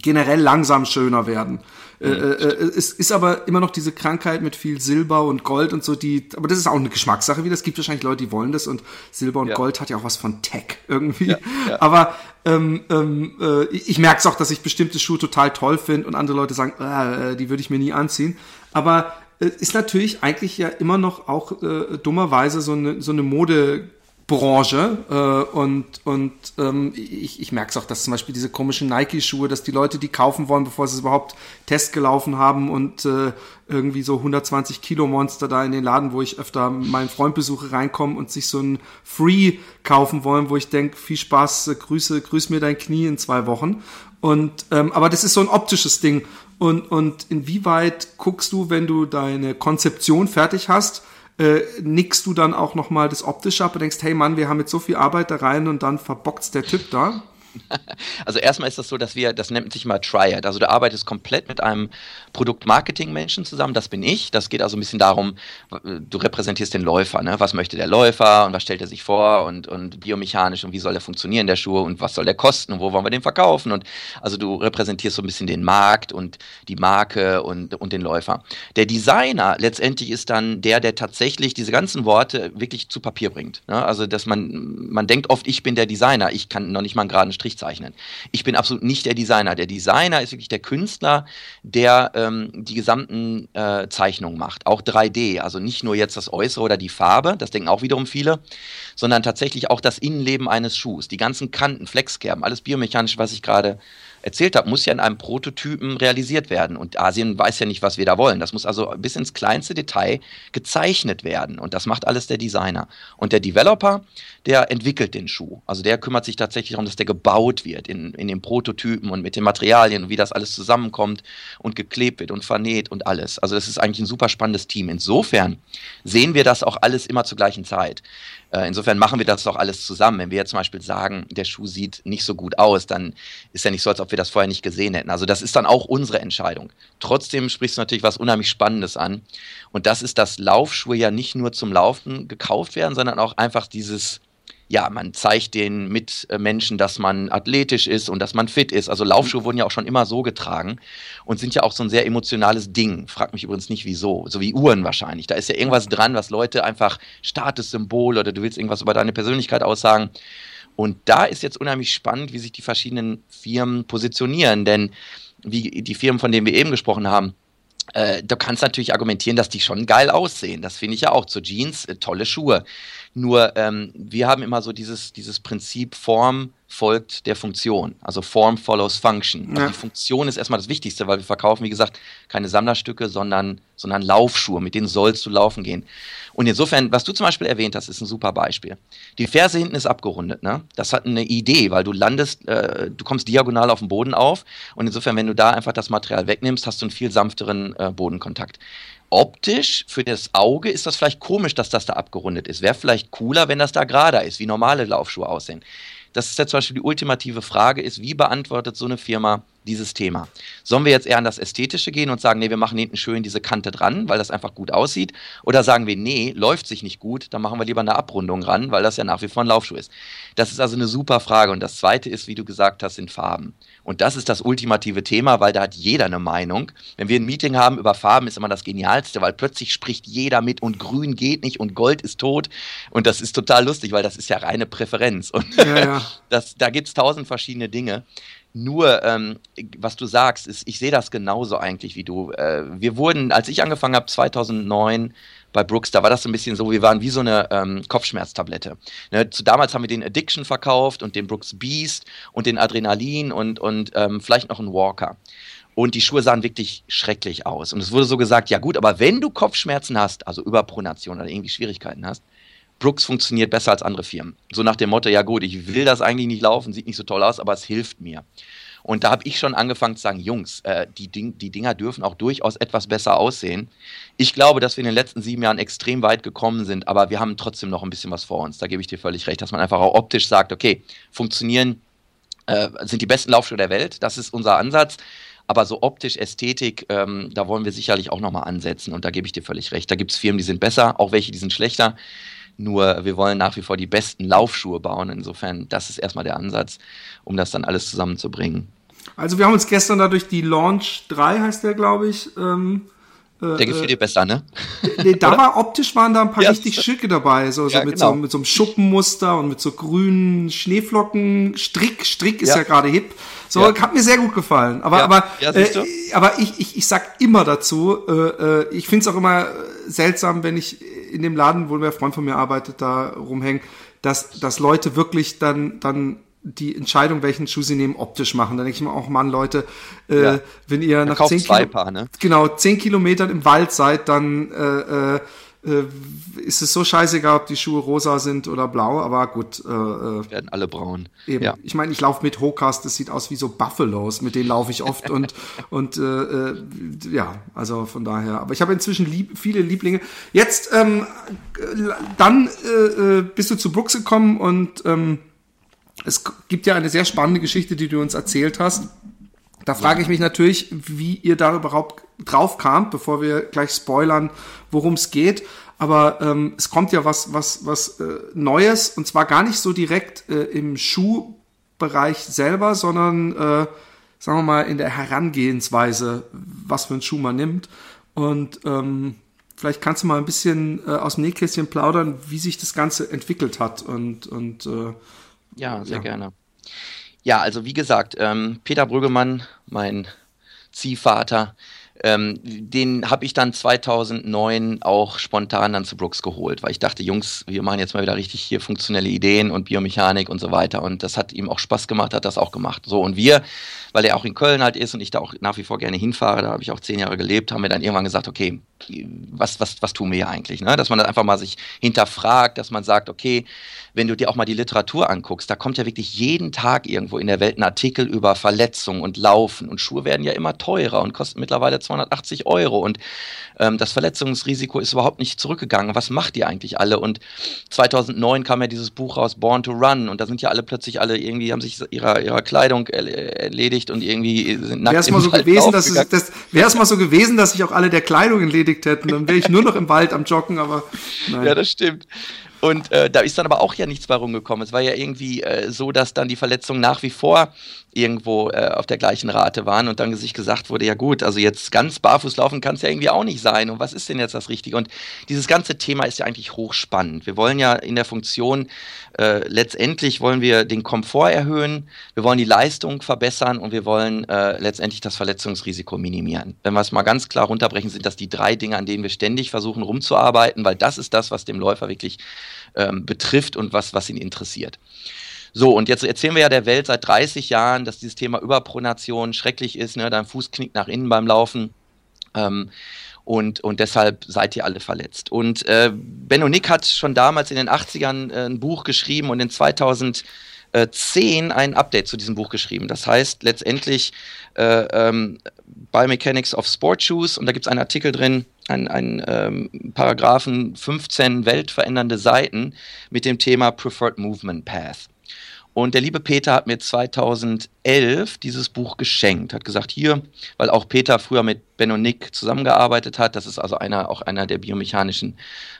generell langsam schöner werden. Äh, äh, äh, es ist aber immer noch diese Krankheit mit viel Silber und Gold und so, die, aber das ist auch eine Geschmackssache wieder. Es gibt wahrscheinlich Leute, die wollen das und Silber und ja. Gold hat ja auch was von Tech irgendwie. Ja, ja. Aber ähm, ähm, äh, ich merke es auch, dass ich bestimmte Schuhe total toll finde und andere Leute sagen, äh, die würde ich mir nie anziehen. Aber äh, ist natürlich eigentlich ja immer noch auch äh, dummerweise so eine, so eine Mode Branche äh, und und ähm, ich, ich merke es auch, dass zum Beispiel diese komischen Nike-Schuhe, dass die Leute die kaufen wollen, bevor sie es überhaupt Test gelaufen haben und äh, irgendwie so 120 Kilo Monster da in den Laden, wo ich öfter meinen Freund besuche, reinkommen und sich so ein Free kaufen wollen, wo ich denke, viel Spaß, äh, Grüße, grüß mir dein Knie in zwei Wochen. Und ähm, aber das ist so ein optisches Ding. Und, und inwieweit guckst du, wenn du deine Konzeption fertig hast, äh, nickst du dann auch nochmal das Optische ab und denkst, hey Mann, wir haben jetzt so viel Arbeit da rein und dann verbockt's der Typ da? Also erstmal ist das so, dass wir, das nennt sich mal Triad. Also du arbeitest komplett mit einem Produktmarketing-Menschen zusammen, das bin ich. Das geht also ein bisschen darum, du repräsentierst den Läufer, ne? Was möchte der Läufer und was stellt er sich vor und, und biomechanisch und wie soll er funktionieren, der Schuh und was soll der kosten und wo wollen wir den verkaufen? Und also du repräsentierst so ein bisschen den Markt und die Marke und, und den Läufer. Der Designer letztendlich ist dann der, der tatsächlich diese ganzen Worte wirklich zu Papier bringt. Ne? Also dass man, man denkt oft, ich bin der Designer, ich kann noch nicht mal einen geraden Strich Strich zeichnen. Ich bin absolut nicht der Designer. Der Designer ist wirklich der Künstler, der ähm, die gesamten äh, Zeichnungen macht. Auch 3D, also nicht nur jetzt das Äußere oder die Farbe, das denken auch wiederum viele, sondern tatsächlich auch das Innenleben eines Schuhs. Die ganzen Kanten, Flexkerben, alles biomechanisch, was ich gerade erzählt habe, muss ja in einem Prototypen realisiert werden. Und Asien weiß ja nicht, was wir da wollen. Das muss also bis ins kleinste Detail gezeichnet werden. Und das macht alles der Designer. Und der Developer, der entwickelt den Schuh. Also der kümmert sich tatsächlich darum, dass der gebaut wird in, in den Prototypen und mit den Materialien und wie das alles zusammenkommt und geklebt wird und vernäht und alles. Also das ist eigentlich ein super spannendes Team. Insofern sehen wir das auch alles immer zur gleichen Zeit. Äh, insofern machen wir das doch alles zusammen. Wenn wir jetzt zum Beispiel sagen, der Schuh sieht nicht so gut aus, dann ist ja nicht so, als ob wir das vorher nicht gesehen hätten. Also das ist dann auch unsere Entscheidung. Trotzdem sprichst du natürlich was unheimlich Spannendes an. Und das ist, dass Laufschuhe ja nicht nur zum Laufen gekauft werden, sondern auch einfach dieses ja, man zeigt den Mitmenschen, dass man athletisch ist und dass man fit ist. Also Laufschuhe wurden ja auch schon immer so getragen und sind ja auch so ein sehr emotionales Ding. Frag mich übrigens nicht wieso. So wie Uhren wahrscheinlich. Da ist ja irgendwas dran, was Leute einfach Statussymbol oder du willst irgendwas über deine Persönlichkeit aussagen. Und da ist jetzt unheimlich spannend, wie sich die verschiedenen Firmen positionieren. Denn wie die Firmen, von denen wir eben gesprochen haben, äh, du kannst natürlich argumentieren, dass die schon geil aussehen. Das finde ich ja auch. Zu Jeans, äh, tolle Schuhe. Nur ähm, wir haben immer so dieses, dieses Prinzip Form folgt der Funktion. Also Form follows Function. Also ja. die Funktion ist erstmal das Wichtigste, weil wir verkaufen, wie gesagt, keine Sammlerstücke, sondern, sondern Laufschuhe. Mit denen sollst du laufen gehen. Und insofern, was du zum Beispiel erwähnt hast, ist ein super Beispiel. Die Ferse hinten ist abgerundet. Ne? Das hat eine Idee, weil du landest, äh, du kommst diagonal auf den Boden auf. Und insofern, wenn du da einfach das Material wegnimmst, hast du einen viel sanfteren äh, Bodenkontakt optisch für das Auge ist das vielleicht komisch, dass das da abgerundet ist. Wäre vielleicht cooler, wenn das da gerader ist, wie normale Laufschuhe aussehen. Das ist ja zum Beispiel die ultimative Frage, ist, wie beantwortet so eine Firma dieses Thema? Sollen wir jetzt eher an das Ästhetische gehen und sagen, nee, wir machen hinten schön diese Kante dran, weil das einfach gut aussieht? Oder sagen wir, nee, läuft sich nicht gut, dann machen wir lieber eine Abrundung ran, weil das ja nach wie vor ein Laufschuh ist. Das ist also eine super Frage. Und das Zweite ist, wie du gesagt hast, sind Farben. Und das ist das ultimative Thema, weil da hat jeder eine Meinung. Wenn wir ein Meeting haben über Farben, ist immer das Genialste, weil plötzlich spricht jeder mit und grün geht nicht und Gold ist tot. Und das ist total lustig, weil das ist ja reine Präferenz. Und ja, ja. das, da gibt es tausend verschiedene Dinge. Nur, ähm, was du sagst, ist, ich sehe das genauso eigentlich wie du. Äh, wir wurden, als ich angefangen habe, 2009 bei Brooks, da war das so ein bisschen so, wir waren wie so eine ähm, Kopfschmerztablette. Ne, zu, damals haben wir den Addiction verkauft und den Brooks Beast und den Adrenalin und, und ähm, vielleicht noch einen Walker. Und die Schuhe sahen wirklich schrecklich aus. Und es wurde so gesagt, ja gut, aber wenn du Kopfschmerzen hast, also Überpronation oder irgendwie Schwierigkeiten hast, Brooks funktioniert besser als andere Firmen. So nach dem Motto, ja gut, ich will das eigentlich nicht laufen, sieht nicht so toll aus, aber es hilft mir. Und da habe ich schon angefangen zu sagen, Jungs, äh, die, Ding, die Dinger dürfen auch durchaus etwas besser aussehen. Ich glaube, dass wir in den letzten sieben Jahren extrem weit gekommen sind, aber wir haben trotzdem noch ein bisschen was vor uns. Da gebe ich dir völlig recht, dass man einfach auch optisch sagt, okay, funktionieren, äh, sind die besten Laufschuhe der Welt, das ist unser Ansatz. Aber so optisch, Ästhetik, ähm, da wollen wir sicherlich auch nochmal ansetzen. Und da gebe ich dir völlig recht. Da gibt es Firmen, die sind besser, auch welche, die sind schlechter. Nur wir wollen nach wie vor die besten Laufschuhe bauen. Insofern, das ist erstmal der Ansatz, um das dann alles zusammenzubringen. Also wir haben uns gestern dadurch die Launch 3 heißt der, glaube ich. Ähm, äh, der gefällt dir besser, ne? Nee, da war optisch waren da ein paar ja, richtig schicke dabei, so, so, ja, mit, genau. so mit so einem Schuppenmuster und mit so grünen Schneeflocken. Strick, Strick ist ja, ja gerade hip. So, ja. hat mir sehr gut gefallen. Aber, aber, äh, aber ich, ich, ich sag immer dazu, äh, äh ich find's auch immer seltsam, wenn ich in dem Laden, wo der Freund von mir arbeitet, da rumhängen, dass, dass Leute wirklich dann, dann die Entscheidung, welchen Schuh sie nehmen, optisch machen. Dann denke ich mir auch, Mann, Leute, äh, ja. wenn ihr nach zehn, Kilo Paar, ne? genau, zehn Kilometern im Wald seid, dann äh, äh, äh, ist es so scheißegal, ob die Schuhe rosa sind oder blau, aber gut. Äh, äh Werden alle braun. Eben. Ja. Ich meine, ich laufe mit Hokas, das sieht aus wie so Buffalos, mit denen laufe ich oft und, und äh, äh, ja, also von daher. Aber ich habe inzwischen lieb, viele Lieblinge. Jetzt, ähm, dann äh, äh, bist du zu Brooks gekommen und ähm, es gibt ja eine sehr spannende Geschichte, die du uns erzählt hast. Da frage ich mich natürlich, wie ihr da überhaupt drauf kamt, bevor wir gleich spoilern, worum es geht. Aber ähm, es kommt ja was, was, was äh, Neues und zwar gar nicht so direkt äh, im Schuhbereich selber, sondern äh, sagen wir mal in der Herangehensweise, was für einen Schuh man nimmt. Und ähm, vielleicht kannst du mal ein bisschen äh, aus dem Nähkästchen plaudern, wie sich das Ganze entwickelt hat und, und äh, ja, sehr ja. gerne. Ja, also wie gesagt, ähm, Peter Brüggemann, mein Ziehvater, ähm, den habe ich dann 2009 auch spontan dann zu Brooks geholt, weil ich dachte, Jungs, wir machen jetzt mal wieder richtig hier funktionelle Ideen und Biomechanik und so weiter. Und das hat ihm auch Spaß gemacht, hat das auch gemacht. So, und wir, weil er auch in Köln halt ist und ich da auch nach wie vor gerne hinfahre, da habe ich auch zehn Jahre gelebt, haben wir dann irgendwann gesagt, okay, was, was, was tun wir hier eigentlich? Ne? Dass man das einfach mal sich hinterfragt, dass man sagt, okay, wenn du dir auch mal die Literatur anguckst, da kommt ja wirklich jeden Tag irgendwo in der Welt ein Artikel über Verletzungen und Laufen und Schuhe werden ja immer teurer und kosten mittlerweile 280 Euro und ähm, das Verletzungsrisiko ist überhaupt nicht zurückgegangen. Was macht ihr eigentlich alle? Und 2009 kam ja dieses Buch raus, Born to Run und da sind ja alle plötzlich alle irgendwie, haben sich ihrer, ihrer Kleidung erledigt und irgendwie sind nackt dass Wäre es mal so gewesen, dass sich auch alle der Kleidung entledigt hätten, dann wäre ich nur noch im Wald am Joggen, aber nein. Ja, das stimmt. Und äh, da ist dann aber auch ja nichts bei rumgekommen. Es war ja irgendwie äh, so, dass dann die Verletzungen nach wie vor irgendwo äh, auf der gleichen Rate waren und dann sich gesagt wurde, ja gut, also jetzt ganz barfuß laufen kann es ja irgendwie auch nicht sein und was ist denn jetzt das Richtige? Und dieses ganze Thema ist ja eigentlich hochspannend. Wir wollen ja in der Funktion, äh, letztendlich wollen wir den Komfort erhöhen, wir wollen die Leistung verbessern und wir wollen äh, letztendlich das Verletzungsrisiko minimieren. Wenn wir es mal ganz klar runterbrechen, sind das die drei Dinge, an denen wir ständig versuchen rumzuarbeiten, weil das ist das, was dem Läufer wirklich ähm, betrifft und was, was ihn interessiert. So, und jetzt erzählen wir ja der Welt seit 30 Jahren, dass dieses Thema Überpronation schrecklich ist, ne? dein Fuß knickt nach innen beim Laufen. Ähm, und, und deshalb seid ihr alle verletzt. Und äh, Benno Nick hat schon damals in den 80ern äh, ein Buch geschrieben und in 2010 ein Update zu diesem Buch geschrieben. Das heißt letztendlich äh, ähm, Biomechanics of Sport Shoes und da gibt es einen Artikel drin, ein, ein ähm, Paragraphen 15 weltverändernde Seiten mit dem Thema Preferred Movement Path. Und der liebe Peter hat mir 2011 dieses Buch geschenkt, hat gesagt, hier, weil auch Peter früher mit Ben und Nick zusammengearbeitet hat, das ist also einer, auch einer der biomechanischen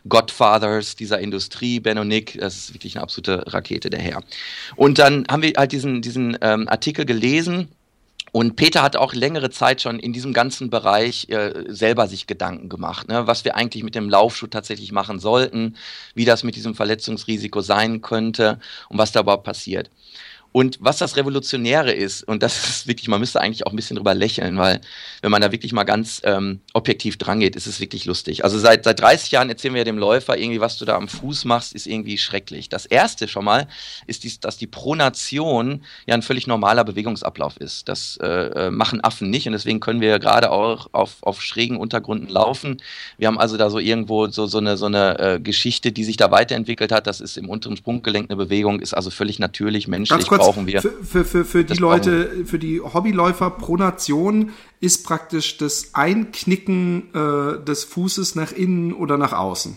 Godfathers dieser Industrie, Ben und Nick, das ist wirklich eine absolute Rakete, der Herr. Und dann haben wir halt diesen, diesen ähm, Artikel gelesen und Peter hat auch längere Zeit schon in diesem ganzen Bereich äh, selber sich Gedanken gemacht, ne, was wir eigentlich mit dem Laufschuh tatsächlich machen sollten, wie das mit diesem Verletzungsrisiko sein könnte und was da überhaupt passiert. Und was das Revolutionäre ist, und das ist wirklich, man müsste eigentlich auch ein bisschen drüber lächeln, weil wenn man da wirklich mal ganz ähm, objektiv drangeht, ist es wirklich lustig. Also seit, seit 30 Jahren erzählen wir dem Läufer irgendwie, was du da am Fuß machst, ist irgendwie schrecklich. Das erste schon mal ist, dies, dass die Pronation ja ein völlig normaler Bewegungsablauf ist. Das äh, äh machen Affen nicht und deswegen können wir gerade auch auf, auf schrägen Untergründen laufen. Wir haben also da so irgendwo so, so eine, so eine äh, Geschichte, die sich da weiterentwickelt hat. Das ist im unteren Sprunggelenk eine Bewegung, ist also völlig natürlich, menschlich brauchen wir. Für, für, für, für die Leute, für die Hobbyläufer Pronation ist praktisch das Einknicken äh, des Fußes nach innen oder nach außen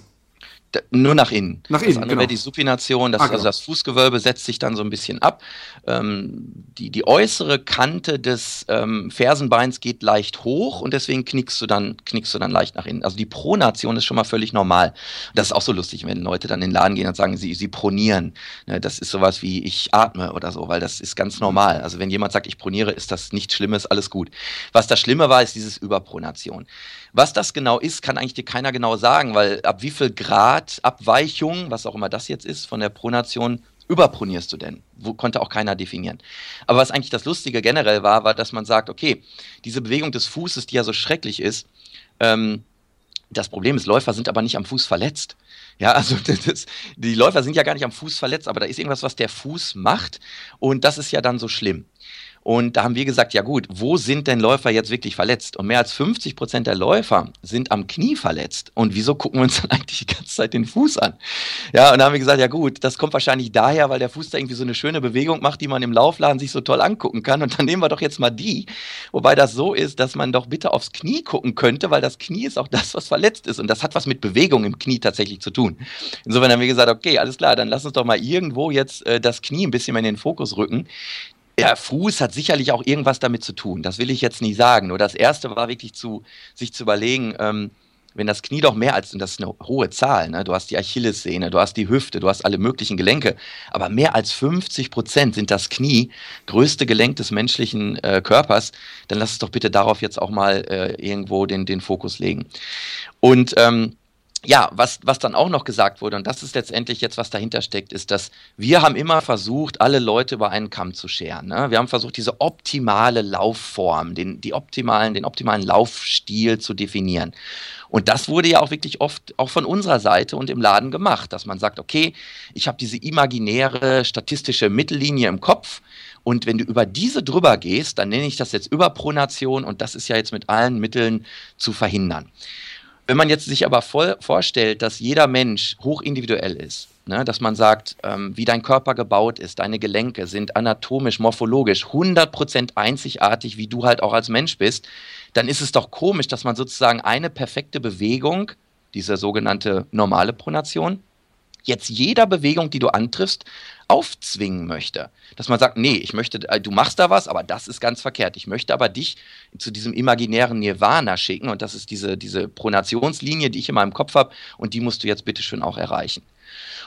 nur nach innen. Nach innen, das andere genau. wäre die Supination, das, ah, genau. also das Fußgewölbe setzt sich dann so ein bisschen ab. Ähm, die, die äußere Kante des ähm, Fersenbeins geht leicht hoch und deswegen knickst du, dann, knickst du dann leicht nach innen. Also die Pronation ist schon mal völlig normal. Das ist auch so lustig, wenn Leute dann in den Laden gehen und sagen, sie, sie pronieren. Ne, das ist sowas wie ich atme oder so, weil das ist ganz normal. Also wenn jemand sagt, ich proniere, ist das nichts Schlimmes, alles gut. Was das Schlimme war, ist dieses Überpronation. Was das genau ist, kann eigentlich dir keiner genau sagen, weil ab wie viel Grad Abweichung, was auch immer das jetzt ist, von der Pronation überpronierst du denn? Wo konnte auch keiner definieren. Aber was eigentlich das Lustige generell war, war, dass man sagt, okay, diese Bewegung des Fußes, die ja so schrecklich ist, ähm, das Problem ist, Läufer sind aber nicht am Fuß verletzt. Ja, also das, die Läufer sind ja gar nicht am Fuß verletzt, aber da ist irgendwas, was der Fuß macht und das ist ja dann so schlimm. Und da haben wir gesagt, ja gut, wo sind denn Läufer jetzt wirklich verletzt? Und mehr als 50 Prozent der Läufer sind am Knie verletzt. Und wieso gucken wir uns dann eigentlich die ganze Zeit den Fuß an? Ja, und da haben wir gesagt, ja gut, das kommt wahrscheinlich daher, weil der Fuß da irgendwie so eine schöne Bewegung macht, die man im Laufladen sich so toll angucken kann. Und dann nehmen wir doch jetzt mal die. Wobei das so ist, dass man doch bitte aufs Knie gucken könnte, weil das Knie ist auch das, was verletzt ist. Und das hat was mit Bewegung im Knie tatsächlich zu tun. Insofern haben wir gesagt, okay, alles klar, dann lass uns doch mal irgendwo jetzt äh, das Knie ein bisschen mehr in den Fokus rücken. Der Fuß hat sicherlich auch irgendwas damit zu tun. Das will ich jetzt nicht sagen. Nur das erste war wirklich zu, sich zu überlegen, ähm, wenn das Knie doch mehr als, und das ist eine hohe Zahl, ne? du hast die Achillessehne, du hast die Hüfte, du hast alle möglichen Gelenke, aber mehr als 50 Prozent sind das Knie, größte Gelenk des menschlichen äh, Körpers, dann lass es doch bitte darauf jetzt auch mal äh, irgendwo den, den Fokus legen. Und ähm, ja, was, was dann auch noch gesagt wurde, und das ist letztendlich jetzt, was dahinter steckt, ist, dass wir haben immer versucht, alle Leute über einen Kamm zu scheren. Ne? Wir haben versucht, diese optimale Laufform, den, die optimalen, den optimalen Laufstil zu definieren. Und das wurde ja auch wirklich oft auch von unserer Seite und im Laden gemacht, dass man sagt, okay, ich habe diese imaginäre statistische Mittellinie im Kopf und wenn du über diese drüber gehst, dann nenne ich das jetzt Überpronation und das ist ja jetzt mit allen Mitteln zu verhindern. Wenn man jetzt sich aber voll vorstellt, dass jeder Mensch hochindividuell ist, ne, dass man sagt, ähm, wie dein Körper gebaut ist, deine Gelenke sind anatomisch, morphologisch 100% einzigartig, wie du halt auch als Mensch bist, dann ist es doch komisch, dass man sozusagen eine perfekte Bewegung, diese sogenannte normale Pronation, jetzt jeder Bewegung, die du antriffst, aufzwingen möchte. Dass man sagt, nee, ich möchte, äh, du machst da was, aber das ist ganz verkehrt. Ich möchte aber dich zu diesem imaginären Nirvana schicken und das ist diese, diese Pronationslinie, die ich in meinem Kopf habe und die musst du jetzt bitte schön auch erreichen.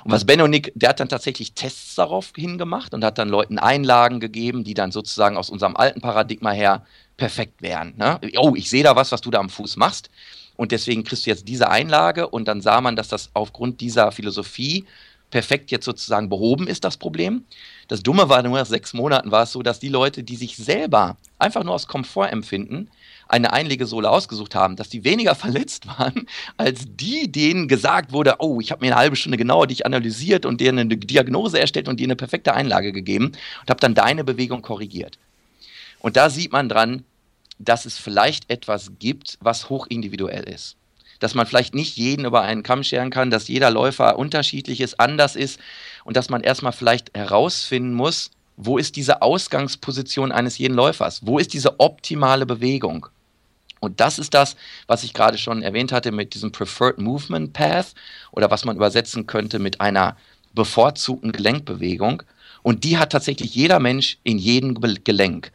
Und was Benno Nick, der hat dann tatsächlich Tests darauf hingemacht und hat dann Leuten Einlagen gegeben, die dann sozusagen aus unserem alten Paradigma her perfekt wären. Ne? Oh, ich sehe da was, was du da am Fuß machst. Und deswegen kriegst du jetzt diese Einlage und dann sah man, dass das aufgrund dieser Philosophie perfekt jetzt sozusagen behoben ist, das Problem. Das Dumme war, nur nach sechs Monaten war es so, dass die Leute, die sich selber einfach nur aus Komfort empfinden, eine Einlegesohle ausgesucht haben, dass die weniger verletzt waren, als die, denen gesagt wurde, oh, ich habe mir eine halbe Stunde genauer dich analysiert und dir eine Diagnose erstellt und dir eine perfekte Einlage gegeben und habe dann deine Bewegung korrigiert. Und da sieht man dran, dass es vielleicht etwas gibt, was hochindividuell ist. Dass man vielleicht nicht jeden über einen Kamm scheren kann, dass jeder Läufer unterschiedlich ist, anders ist und dass man erstmal vielleicht herausfinden muss, wo ist diese Ausgangsposition eines jeden Läufers? Wo ist diese optimale Bewegung? Und das ist das, was ich gerade schon erwähnt hatte mit diesem Preferred Movement Path oder was man übersetzen könnte mit einer bevorzugten Gelenkbewegung. Und die hat tatsächlich jeder Mensch in jedem Gelenk.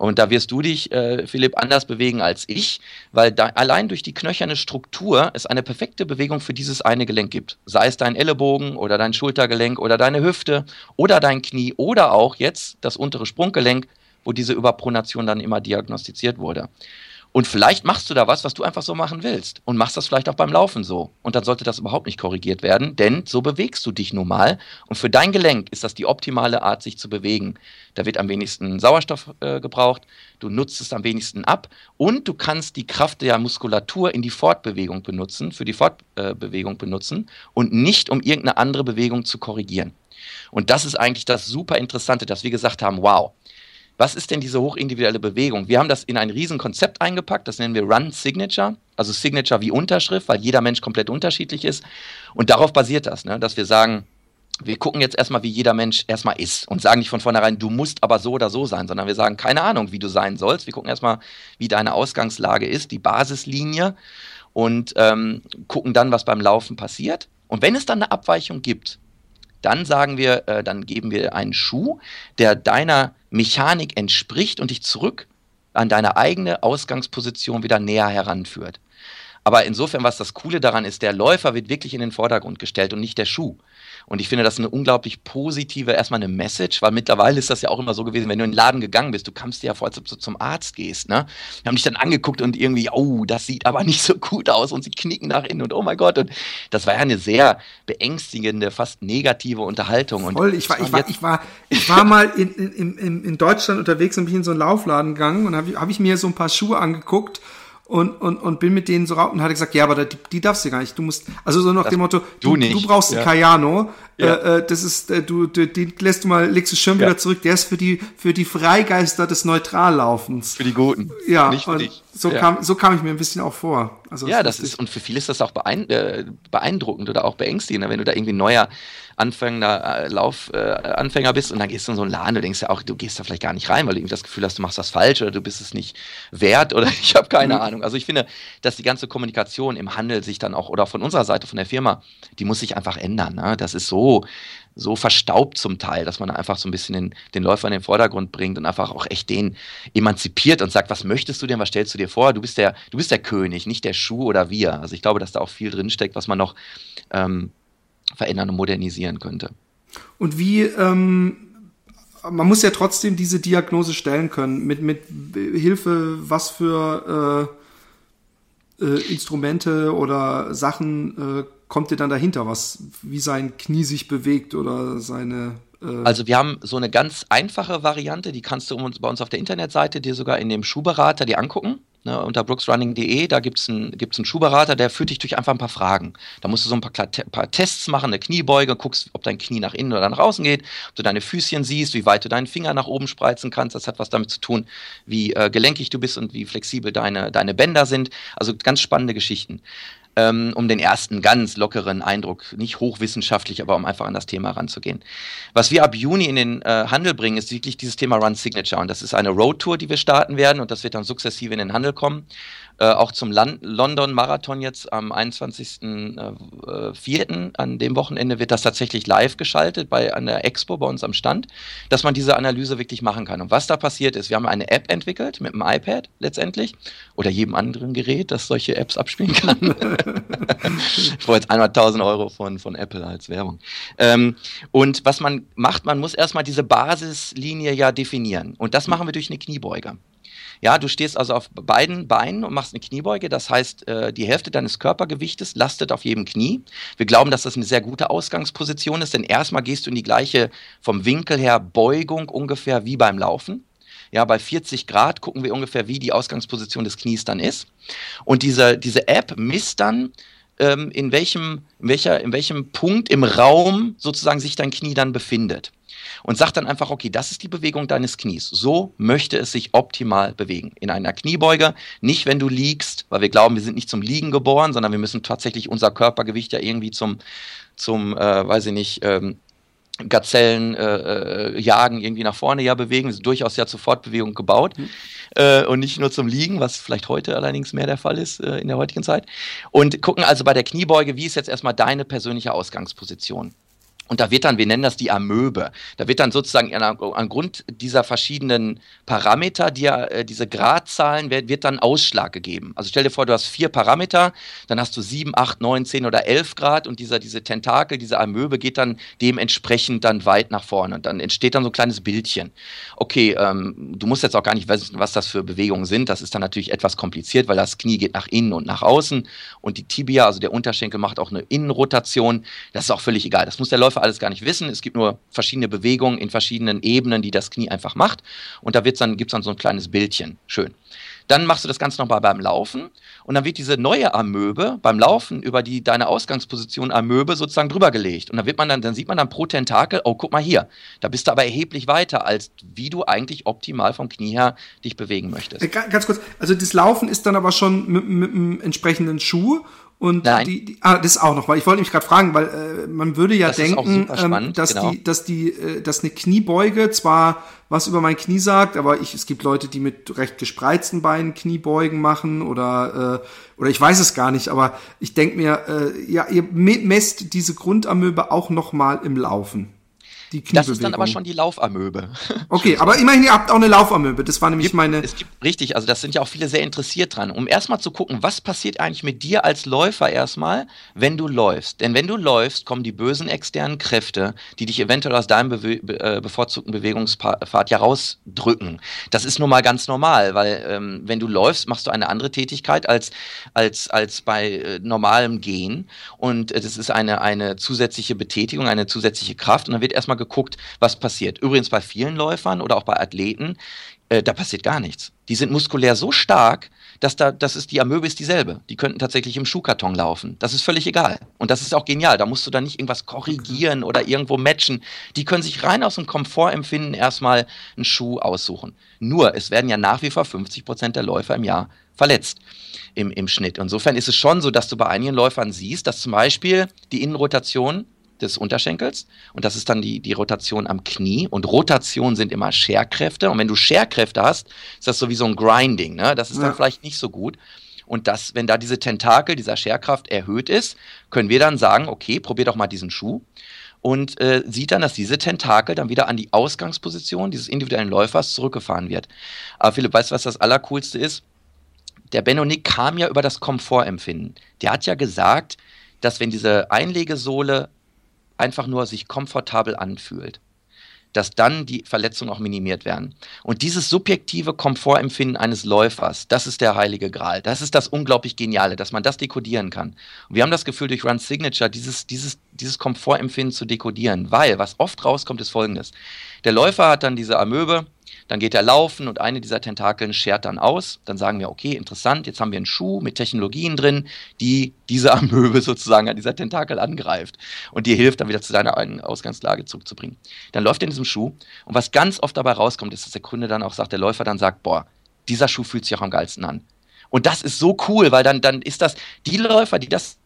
Und da wirst du dich, äh, Philipp, anders bewegen als ich, weil da, allein durch die knöcherne Struktur es eine perfekte Bewegung für dieses eine Gelenk gibt. Sei es dein Ellenbogen oder dein Schultergelenk oder deine Hüfte oder dein Knie oder auch jetzt das untere Sprunggelenk, wo diese Überpronation dann immer diagnostiziert wurde. Und vielleicht machst du da was, was du einfach so machen willst. Und machst das vielleicht auch beim Laufen so. Und dann sollte das überhaupt nicht korrigiert werden, denn so bewegst du dich nun mal. Und für dein Gelenk ist das die optimale Art, sich zu bewegen. Da wird am wenigsten Sauerstoff äh, gebraucht, du nutzt es am wenigsten ab und du kannst die Kraft der Muskulatur in die Fortbewegung benutzen, für die Fortbewegung äh, benutzen und nicht um irgendeine andere Bewegung zu korrigieren. Und das ist eigentlich das super Interessante, dass wir gesagt haben, wow, was ist denn diese hochindividuelle Bewegung? Wir haben das in ein Riesenkonzept eingepackt, das nennen wir Run Signature, also Signature wie Unterschrift, weil jeder Mensch komplett unterschiedlich ist. Und darauf basiert das, ne? dass wir sagen, wir gucken jetzt erstmal, wie jeder Mensch erstmal ist und sagen nicht von vornherein, du musst aber so oder so sein, sondern wir sagen, keine Ahnung, wie du sein sollst. Wir gucken erstmal, wie deine Ausgangslage ist, die Basislinie und ähm, gucken dann, was beim Laufen passiert. Und wenn es dann eine Abweichung gibt, dann sagen wir, äh, dann geben wir einen Schuh, der deiner Mechanik entspricht und dich zurück an deine eigene Ausgangsposition wieder näher heranführt. Aber insofern, was das Coole daran ist, der Läufer wird wirklich in den Vordergrund gestellt und nicht der Schuh. Und ich finde das eine unglaublich positive, erstmal eine Message, weil mittlerweile ist das ja auch immer so gewesen, wenn du in den Laden gegangen bist, du kamst dir ja vor, als ob du zum Arzt gehst, ne? Wir haben dich dann angeguckt und irgendwie, oh, das sieht aber nicht so gut aus und sie knicken nach innen und oh mein Gott. Und das war ja eine sehr beängstigende, fast negative Unterhaltung. Voll, ich war, ich war, ich war, ich war mal in, in, in, in Deutschland unterwegs und bin in so einen Laufladen gegangen und habe hab ich mir so ein paar Schuhe angeguckt und, und, und bin mit denen so raus und hatte gesagt, ja, aber die, die darfst du gar nicht. Du musst, also so nach das dem Motto, du, du, du brauchst ja. einen Cayano, ja. Äh, äh, das ist, äh, du, du, den lässt du mal, legst du schön ja. wieder zurück, der ist für die, für die Freigeister des Neutrallaufens. Für die Guten. Ja, nicht für dich. So, ja. kam, so kam ich mir ein bisschen auch vor. Also ja, das ist, und für viele ist das auch äh, beeindruckend oder auch beängstigend, wenn du da irgendwie neuer Anfänger, äh, Laufanfänger äh, bist und dann gehst du in so einen Laden, du denkst ja auch, du gehst da vielleicht gar nicht rein, weil du irgendwie das Gefühl hast, du machst das falsch oder du bist es nicht wert oder ich habe keine mhm. Ahnung. Also ich finde, dass die ganze Kommunikation im Handel sich dann auch, oder von unserer Seite, von der Firma, die muss sich einfach ändern. Ne? Das ist so, so verstaubt zum Teil, dass man einfach so ein bisschen den, den Läufer in den Vordergrund bringt und einfach auch echt den emanzipiert und sagt, was möchtest du denn, was stellst du dir vor? Du bist der, du bist der König, nicht der Schuh oder wir. Also ich glaube, dass da auch viel drinsteckt, was man noch ähm, verändern und modernisieren könnte. Und wie, ähm, man muss ja trotzdem diese Diagnose stellen können, mit, mit Hilfe was für äh, äh, Instrumente oder Sachen äh, kommt ihr dann dahinter, was, wie sein Knie sich bewegt oder seine äh, also wir haben so eine ganz einfache Variante, die kannst du bei uns auf der Internetseite dir sogar in dem Schuhberater dir angucken. Ne, unter brooksrunning.de, da gibt es einen, gibt's einen Schuhberater, der führt dich durch einfach ein paar Fragen. Da musst du so ein paar, paar, Tests machen, eine Kniebeuge, guckst, ob dein Knie nach innen oder nach außen geht, ob du deine Füßchen siehst, wie weit du deinen Finger nach oben spreizen kannst. Das hat was damit zu tun, wie äh, gelenkig du bist und wie flexibel deine, deine Bänder sind. Also ganz spannende Geschichten ähm, um den ersten ganz lockeren Eindruck, nicht hochwissenschaftlich, aber um einfach an das Thema ranzugehen. Was wir ab Juni in den äh, Handel bringen, ist wirklich dieses Thema Run Signature. Und das ist eine Roadtour, die wir starten werden und das wird dann sukzessive in den Handel kommen. Äh, auch zum Land London Marathon jetzt am 21.04. Äh, an dem Wochenende wird das tatsächlich live geschaltet bei an der Expo bei uns am Stand, dass man diese Analyse wirklich machen kann. Und was da passiert ist, wir haben eine App entwickelt mit dem iPad letztendlich oder jedem anderen Gerät, das solche Apps abspielen kann. ich brauche jetzt 100.000 Euro von, von Apple als Werbung. Ähm, und was man macht, man muss erstmal diese Basislinie ja definieren. Und das machen wir durch eine Kniebeuge. Ja, du stehst also auf beiden Beinen und machst eine Kniebeuge. Das heißt, äh, die Hälfte deines Körpergewichtes lastet auf jedem Knie. Wir glauben, dass das eine sehr gute Ausgangsposition ist, denn erstmal gehst du in die gleiche vom Winkel her Beugung ungefähr wie beim Laufen. Ja, bei 40 Grad gucken wir ungefähr, wie die Ausgangsposition des Knies dann ist. Und diese, diese App misst dann, ähm, in, welchem, in, welcher, in welchem Punkt im Raum sozusagen sich dein Knie dann befindet und sagt dann einfach, okay, das ist die Bewegung deines Knies. So möchte es sich optimal bewegen. In einer Kniebeuge, nicht wenn du liegst, weil wir glauben, wir sind nicht zum Liegen geboren, sondern wir müssen tatsächlich unser Körpergewicht ja irgendwie zum, zum äh, weiß ich nicht, ähm, Gazellen äh, äh, jagen irgendwie nach vorne ja bewegen, wir sind durchaus ja zur Fortbewegung gebaut mhm. äh, und nicht nur zum Liegen, was vielleicht heute allerdings mehr der Fall ist äh, in der heutigen Zeit. Und gucken also bei der Kniebeuge, wie ist jetzt erstmal deine persönliche Ausgangsposition? Und da wird dann, wir nennen das die Amöbe, da wird dann sozusagen angrund dieser verschiedenen Parameter, die, äh, diese Gradzahlen, wird, wird dann Ausschlag gegeben. Also stell dir vor, du hast vier Parameter, dann hast du sieben, acht, neun, zehn oder elf Grad und dieser, diese Tentakel, diese Amöbe geht dann dementsprechend dann weit nach vorne und dann entsteht dann so ein kleines Bildchen. Okay, ähm, du musst jetzt auch gar nicht wissen, was das für Bewegungen sind. Das ist dann natürlich etwas kompliziert, weil das Knie geht nach innen und nach außen und die Tibia, also der Unterschenkel, macht auch eine Innenrotation. Das ist auch völlig egal. Das muss der Läufer alles gar nicht wissen. Es gibt nur verschiedene Bewegungen in verschiedenen Ebenen, die das Knie einfach macht. Und da dann, gibt es dann so ein kleines Bildchen. Schön. Dann machst du das Ganze nochmal beim Laufen und dann wird diese neue Amöbe beim Laufen über die deine Ausgangsposition Amöbe sozusagen drüber gelegt. Und dann wird man dann, dann sieht man dann pro Tentakel, oh, guck mal hier, da bist du aber erheblich weiter, als wie du eigentlich optimal vom Knie her dich bewegen möchtest. Äh, ganz kurz, also das Laufen ist dann aber schon mit, mit einem entsprechenden Schuh und. Die, die, ah, das auch noch, weil ich wollte mich gerade fragen, weil äh, man würde ja das denken, ähm, dass genau. die, dass die, äh, dass eine Kniebeuge zwar was über mein Knie sagt, aber ich, es gibt Leute, die mit recht gespreizten Beinen Kniebeugen machen oder äh, oder ich weiß es gar nicht, aber ich denke mir, äh, ja, ihr messt diese Grundamöbe auch noch mal im Laufen die Das ist dann aber schon die Laufamöbe. Okay, aber immerhin, ihr habt auch eine Laufamöbe. Das war nämlich gibt, meine. Es gibt, richtig, also das sind ja auch viele sehr interessiert dran, um erstmal zu gucken, was passiert eigentlich mit dir als Läufer erstmal, wenn du läufst. Denn wenn du läufst, kommen die bösen externen Kräfte, die dich eventuell aus deinem Bewe äh, bevorzugten Bewegungspfad ja rausdrücken. Das ist nun mal ganz normal, weil ähm, wenn du läufst, machst du eine andere Tätigkeit als, als, als bei äh, normalem Gehen. Und äh, das ist eine, eine zusätzliche Betätigung, eine zusätzliche Kraft. Und dann wird erstmal geguckt, was passiert. Übrigens bei vielen Läufern oder auch bei Athleten, äh, da passiert gar nichts. Die sind muskulär so stark, dass da, das ist die Amöbe ist dieselbe. Die könnten tatsächlich im Schuhkarton laufen. Das ist völlig egal. Und das ist auch genial. Da musst du dann nicht irgendwas korrigieren oder irgendwo matchen. Die können sich rein aus dem Komfortempfinden erstmal einen Schuh aussuchen. Nur, es werden ja nach wie vor 50 Prozent der Läufer im Jahr verletzt im, im Schnitt. Insofern ist es schon so, dass du bei einigen Läufern siehst, dass zum Beispiel die Innenrotation des Unterschenkels und das ist dann die, die Rotation am Knie und Rotation sind immer Scherkräfte und wenn du Scherkräfte hast, ist das sowieso ein Grinding, ne? das ist ja. dann vielleicht nicht so gut und das, wenn da diese Tentakel, dieser Scherkraft erhöht ist, können wir dann sagen, okay, probier doch mal diesen Schuh und äh, sieht dann, dass diese Tentakel dann wieder an die Ausgangsposition dieses individuellen Läufers zurückgefahren wird. Aber Philipp, weißt du, was das Allercoolste ist? Der Benno Nick kam ja über das Komfortempfinden. Der hat ja gesagt, dass wenn diese Einlegesohle einfach nur sich komfortabel anfühlt, dass dann die Verletzungen auch minimiert werden. Und dieses subjektive Komfortempfinden eines Läufers, das ist der heilige Gral. Das ist das unglaublich Geniale, dass man das dekodieren kann. Und wir haben das Gefühl, durch Run Signature dieses, dieses, dieses Komfortempfinden zu dekodieren, weil was oft rauskommt, ist folgendes. Der Läufer hat dann diese Amöbe, dann geht er laufen und eine dieser Tentakeln schert dann aus. Dann sagen wir, okay, interessant, jetzt haben wir einen Schuh mit Technologien drin, die diese Amöbe sozusagen an dieser Tentakel angreift und dir hilft, dann wieder zu eigenen Ausgangslage zurückzubringen. Dann läuft er in diesem Schuh und was ganz oft dabei rauskommt, ist, dass der Kunde dann auch sagt, der Läufer dann sagt, boah, dieser Schuh fühlt sich auch am geilsten an. Und das ist so cool, weil dann, dann ist das, die Läufer, die das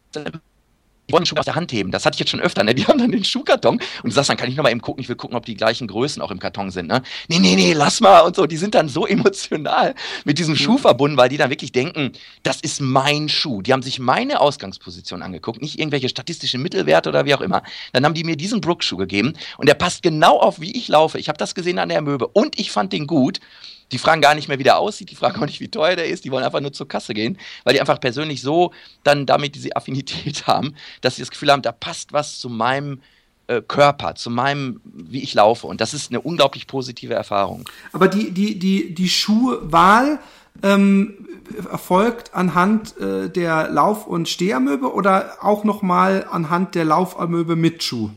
die wollen den Schuh aus der Hand heben. Das hatte ich jetzt schon öfter. Ne? Die haben dann den Schuhkarton und du sagst, dann kann ich noch mal eben gucken. Ich will gucken, ob die gleichen Größen auch im Karton sind. Ne? Nee, nee, nee, lass mal und so. Die sind dann so emotional mit diesem Schuh verbunden, weil die dann wirklich denken, das ist mein Schuh. Die haben sich meine Ausgangsposition angeguckt, nicht irgendwelche statistischen Mittelwerte oder wie auch immer. Dann haben die mir diesen Brooks-Schuh gegeben und der passt genau auf, wie ich laufe. Ich habe das gesehen an der Möwe und ich fand den gut. Die fragen gar nicht mehr, wie der aussieht, die fragen auch nicht, wie teuer der ist, die wollen einfach nur zur Kasse gehen, weil die einfach persönlich so dann damit diese Affinität haben, dass sie das Gefühl haben, da passt was zu meinem äh, Körper, zu meinem, wie ich laufe. Und das ist eine unglaublich positive Erfahrung. Aber die, die, die, die Schuhwahl ähm, erfolgt anhand äh, der Lauf- und Stehermöbe oder auch nochmal anhand der Laufamöbe mit Schuh?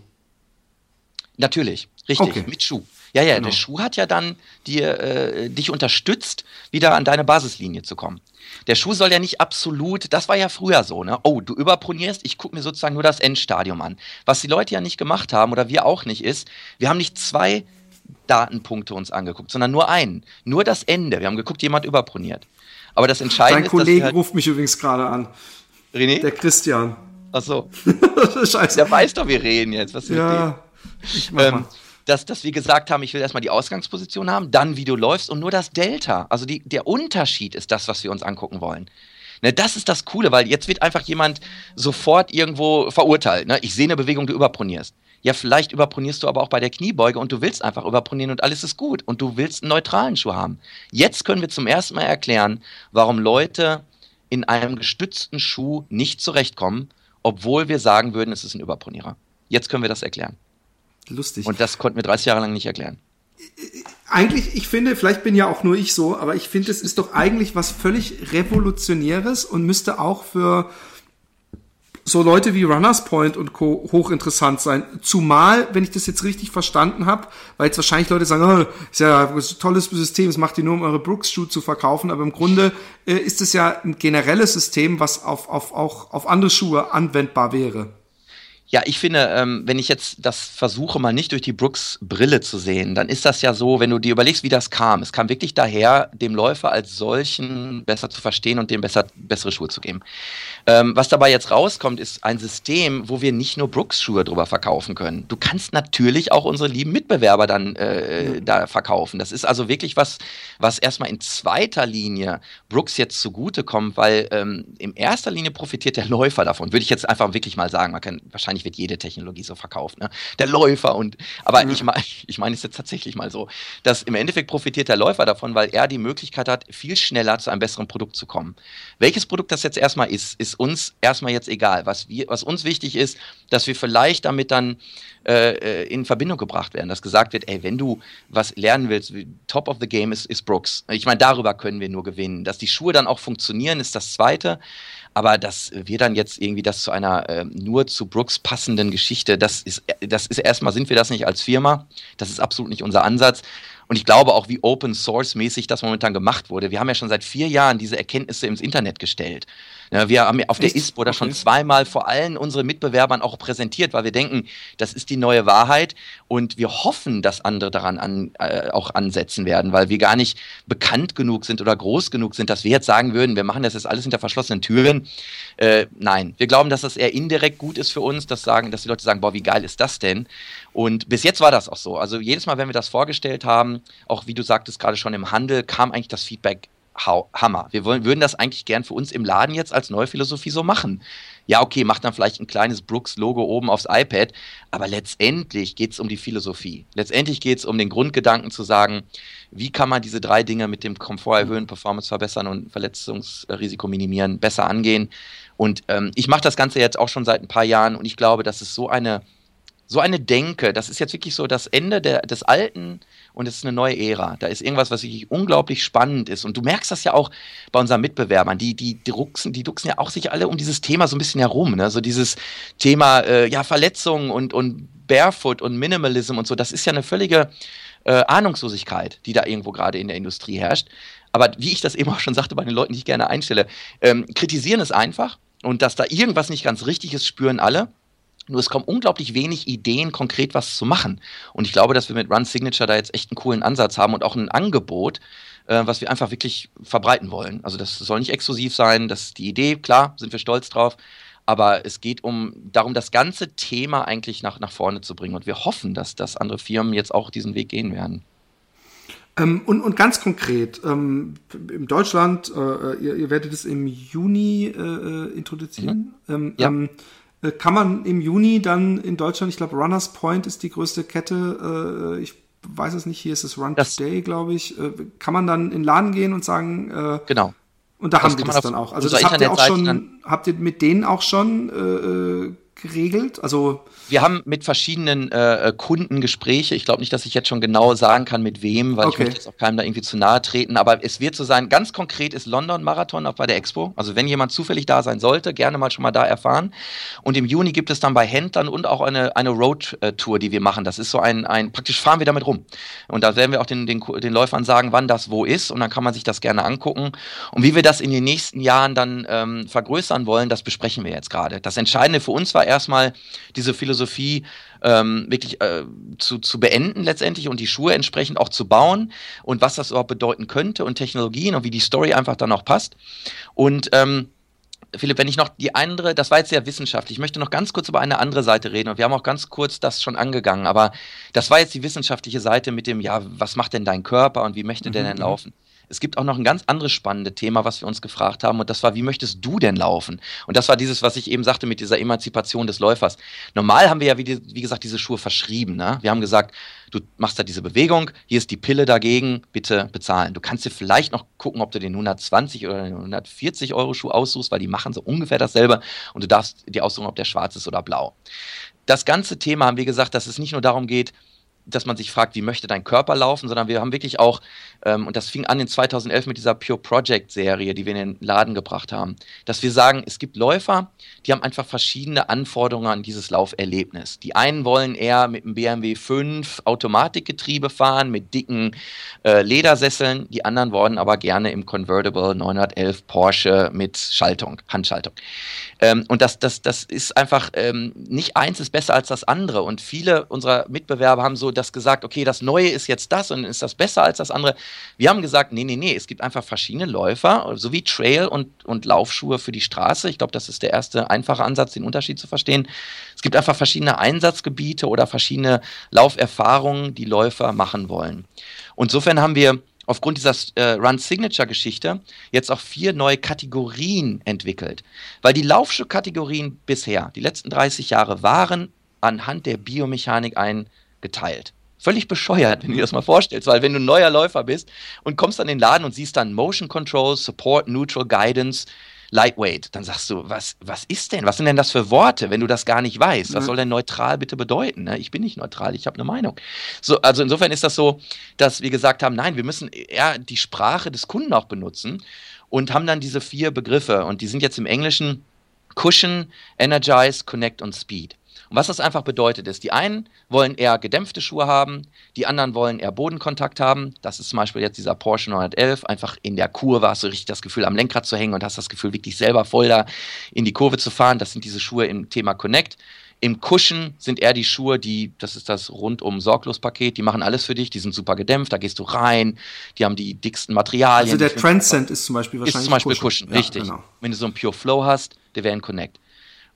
Natürlich, richtig, okay. mit Schuh. Ja, ja, genau. der Schuh hat ja dann dir, äh, dich unterstützt, wieder an deine Basislinie zu kommen. Der Schuh soll ja nicht absolut, das war ja früher so, ne? Oh, du überpronierst, ich gucke mir sozusagen nur das Endstadium an. Was die Leute ja nicht gemacht haben oder wir auch nicht ist, wir haben nicht zwei Datenpunkte uns angeguckt, sondern nur einen. Nur das Ende. Wir haben geguckt, jemand überproniert. Aber das Entscheidende Dein Kollege halt ruft mich übrigens gerade an. René? Der Christian. Ach so. Scheiße. Der weiß doch, wir reden jetzt. Was ja, ich mach ähm, mal dass, dass wir gesagt haben, ich will erstmal die Ausgangsposition haben, dann wie du läufst und nur das Delta, also die, der Unterschied ist das, was wir uns angucken wollen. Ne, das ist das Coole, weil jetzt wird einfach jemand sofort irgendwo verurteilt. Ne? Ich sehe eine Bewegung, du überpronierst. Ja, vielleicht überpronierst du aber auch bei der Kniebeuge und du willst einfach überpronieren und alles ist gut und du willst einen neutralen Schuh haben. Jetzt können wir zum ersten Mal erklären, warum Leute in einem gestützten Schuh nicht zurechtkommen, obwohl wir sagen würden, es ist ein Überpronierer. Jetzt können wir das erklären. Lustig. Und das konnten wir 30 Jahre lang nicht erklären. Eigentlich, ich finde, vielleicht bin ja auch nur ich so, aber ich finde, es ist doch eigentlich was völlig Revolutionäres und müsste auch für so Leute wie Runners Point und Co. hochinteressant sein. Zumal, wenn ich das jetzt richtig verstanden habe, weil jetzt wahrscheinlich Leute sagen, oh, ist ja ein tolles System, es macht ihr nur, um eure Brooks-Schuhe zu verkaufen, aber im Grunde äh, ist es ja ein generelles System, was auf, auf, auch auf andere Schuhe anwendbar wäre. Ja, ich finde, ähm, wenn ich jetzt das versuche, mal nicht durch die Brooks-Brille zu sehen, dann ist das ja so, wenn du dir überlegst, wie das kam. Es kam wirklich daher, dem Läufer als solchen besser zu verstehen und dem besser, bessere Schuhe zu geben. Ähm, was dabei jetzt rauskommt, ist ein System, wo wir nicht nur Brooks-Schuhe drüber verkaufen können. Du kannst natürlich auch unsere lieben Mitbewerber dann äh, da verkaufen. Das ist also wirklich was, was erstmal in zweiter Linie Brooks jetzt zugutekommt, weil ähm, in erster Linie profitiert der Läufer davon. Würde ich jetzt einfach wirklich mal sagen. Man kann wahrscheinlich wahrscheinlich wird jede Technologie so verkauft, ne? Der Läufer und, aber mhm. ich meine, ich meine es jetzt tatsächlich mal so, dass im Endeffekt profitiert der Läufer davon, weil er die Möglichkeit hat, viel schneller zu einem besseren Produkt zu kommen. Welches Produkt das jetzt erstmal ist, ist uns erstmal jetzt egal. Was wir, was uns wichtig ist, dass wir vielleicht damit dann äh, in Verbindung gebracht werden, dass gesagt wird, ey, wenn du was lernen willst, Top of the Game ist, ist Brooks. Ich meine, darüber können wir nur gewinnen. Dass die Schuhe dann auch funktionieren, ist das Zweite. Aber dass wir dann jetzt irgendwie das zu einer äh, nur zu Brooks passenden Geschichte, das ist, das ist erstmal, sind wir das nicht als Firma. Das ist absolut nicht unser Ansatz. Und ich glaube auch, wie Open Source mäßig das momentan gemacht wurde. Wir haben ja schon seit vier Jahren diese Erkenntnisse ins Internet gestellt. Ja, wir haben auf der ISPO da schon zweimal vor allen unseren Mitbewerbern auch präsentiert, weil wir denken, das ist die neue Wahrheit und wir hoffen, dass andere daran an, äh, auch ansetzen werden, weil wir gar nicht bekannt genug sind oder groß genug sind, dass wir jetzt sagen würden, wir machen das jetzt alles hinter verschlossenen Türen. Äh, nein, wir glauben, dass das eher indirekt gut ist für uns, dass, sagen, dass die Leute sagen, boah, wie geil ist das denn? Und bis jetzt war das auch so. Also jedes Mal, wenn wir das vorgestellt haben, auch wie du sagtest gerade schon im Handel, kam eigentlich das Feedback Hammer. Wir wollen, würden das eigentlich gern für uns im Laden jetzt als neue Philosophie so machen. Ja, okay, macht dann vielleicht ein kleines Brooks-Logo oben aufs iPad, aber letztendlich geht es um die Philosophie. Letztendlich geht es um den Grundgedanken zu sagen, wie kann man diese drei Dinge mit dem Komfort erhöhen, Performance verbessern und Verletzungsrisiko minimieren, besser angehen. Und ähm, ich mache das Ganze jetzt auch schon seit ein paar Jahren und ich glaube, das ist so eine, so eine Denke, das ist jetzt wirklich so das Ende der, des alten und es ist eine neue Ära. Da ist irgendwas, was wirklich unglaublich spannend ist. Und du merkst das ja auch bei unseren Mitbewerbern. Die, die, die, drucksen, die duxen ja auch sich alle um dieses Thema so ein bisschen herum. Ne? So dieses Thema äh, ja, Verletzungen und, und Barefoot und Minimalism und so. Das ist ja eine völlige äh, Ahnungslosigkeit, die da irgendwo gerade in der Industrie herrscht. Aber wie ich das eben auch schon sagte bei den Leuten, die ich gerne einstelle, ähm, kritisieren ist einfach. Und dass da irgendwas nicht ganz richtig ist, spüren alle. Nur es kommen unglaublich wenig Ideen, konkret was zu machen. Und ich glaube, dass wir mit Run Signature da jetzt echt einen coolen Ansatz haben und auch ein Angebot, äh, was wir einfach wirklich verbreiten wollen. Also das soll nicht exklusiv sein, das ist die Idee, klar, sind wir stolz drauf. Aber es geht um darum, das ganze Thema eigentlich nach, nach vorne zu bringen. Und wir hoffen, dass, dass andere Firmen jetzt auch diesen Weg gehen werden. Ähm, und, und ganz konkret, ähm, in Deutschland, äh, ihr, ihr, werdet es im Juni äh, äh introduzieren. Mhm. Ähm, ja. Äh, kann man im Juni dann in Deutschland, ich glaube, Runners Point ist die größte Kette, äh, ich weiß es nicht, hier ist es Run das, Today, glaube ich. Äh, kann man dann in den Laden gehen und sagen, genau. Und da das haben die das dann auch. Also das habt ihr auch schon, habt ihr mit denen auch schon geregelt? Also wir haben mit verschiedenen äh, Kunden Gespräche. Ich glaube nicht, dass ich jetzt schon genau sagen kann, mit wem, weil okay. ich möchte jetzt auch keinem da irgendwie zu nahe treten. Aber es wird so sein, ganz konkret ist London Marathon auch bei der Expo. Also wenn jemand zufällig da sein sollte, gerne mal schon mal da erfahren. Und im Juni gibt es dann bei Händlern und auch eine, eine Road-Tour, die wir machen. Das ist so ein, ein, praktisch fahren wir damit rum. Und da werden wir auch den, den, den Läufern sagen, wann das wo ist. Und dann kann man sich das gerne angucken. Und wie wir das in den nächsten Jahren dann ähm, vergrößern wollen, das besprechen wir jetzt gerade. Das Entscheidende für uns war erstmal diese Philosophie ähm, wirklich äh, zu, zu beenden letztendlich und die Schuhe entsprechend auch zu bauen und was das überhaupt bedeuten könnte und Technologien und wie die Story einfach dann auch passt. Und ähm, Philipp, wenn ich noch die andere, das war jetzt sehr wissenschaftlich, ich möchte noch ganz kurz über eine andere Seite reden und wir haben auch ganz kurz das schon angegangen, aber das war jetzt die wissenschaftliche Seite mit dem, ja, was macht denn dein Körper und wie möchte der mhm. denn laufen? Es gibt auch noch ein ganz anderes spannendes Thema, was wir uns gefragt haben, und das war, wie möchtest du denn laufen? Und das war dieses, was ich eben sagte mit dieser Emanzipation des Läufers. Normal haben wir ja, wie, die, wie gesagt, diese Schuhe verschrieben. Ne? Wir haben gesagt, du machst da diese Bewegung, hier ist die Pille dagegen, bitte bezahlen. Du kannst dir vielleicht noch gucken, ob du den 120 oder den 140 Euro Schuh aussuchst, weil die machen so ungefähr dasselbe und du darfst dir aussuchen, ob der schwarz ist oder blau. Das ganze Thema haben wir gesagt, dass es nicht nur darum geht, dass man sich fragt, wie möchte dein Körper laufen, sondern wir haben wirklich auch, ähm, und das fing an in 2011 mit dieser Pure Project Serie, die wir in den Laden gebracht haben, dass wir sagen, es gibt Läufer, die haben einfach verschiedene Anforderungen an dieses Lauferlebnis. Die einen wollen eher mit einem BMW 5 Automatikgetriebe fahren, mit dicken äh, Ledersesseln, die anderen wollen aber gerne im Convertible 911 Porsche mit Schaltung, Handschaltung. Ähm, und das, das, das ist einfach ähm, nicht eins ist besser als das andere. Und viele unserer Mitbewerber haben so das gesagt, okay, das Neue ist jetzt das und ist das besser als das andere. Wir haben gesagt, nee, nee, nee, es gibt einfach verschiedene Läufer, so wie Trail und, und Laufschuhe für die Straße. Ich glaube, das ist der erste einfache Ansatz, den Unterschied zu verstehen. Es gibt einfach verschiedene Einsatzgebiete oder verschiedene Lauferfahrungen, die Läufer machen wollen. Und insofern haben wir aufgrund dieser äh, Run-Signature-Geschichte jetzt auch vier neue Kategorien entwickelt. Weil die Laufschuhkategorien bisher, die letzten 30 Jahre, waren anhand der Biomechanik eingeteilt. Völlig bescheuert, wenn du dir das mal vorstellst, weil wenn du ein neuer Läufer bist und kommst an den Laden und siehst dann Motion Control, Support, Neutral Guidance, Lightweight, dann sagst du, was, was ist denn? Was sind denn das für Worte, wenn du das gar nicht weißt? Was soll denn neutral bitte bedeuten? Ne? Ich bin nicht neutral, ich habe eine Meinung. So, also insofern ist das so, dass wir gesagt haben, nein, wir müssen eher die Sprache des Kunden auch benutzen und haben dann diese vier Begriffe und die sind jetzt im Englischen Cushion, Energize, Connect und Speed. Und was das einfach bedeutet ist, die einen wollen eher gedämpfte Schuhe haben, die anderen wollen eher Bodenkontakt haben. Das ist zum Beispiel jetzt dieser Porsche 911. Einfach in der Kurve hast du richtig das Gefühl, am Lenkrad zu hängen und hast das Gefühl, wirklich selber voll da in die Kurve zu fahren. Das sind diese Schuhe im Thema Connect. Im Cushion sind eher die Schuhe, die, das ist das rundum Sorglos-Paket, die machen alles für dich, die sind super gedämpft, da gehst du rein, die haben die dicksten Materialien. Also der Transcend ist zum Beispiel wahrscheinlich. Ist zum Beispiel Cushion, Cushion richtig. Ja, genau. Wenn du so ein Pure Flow hast, der wäre ein Connect.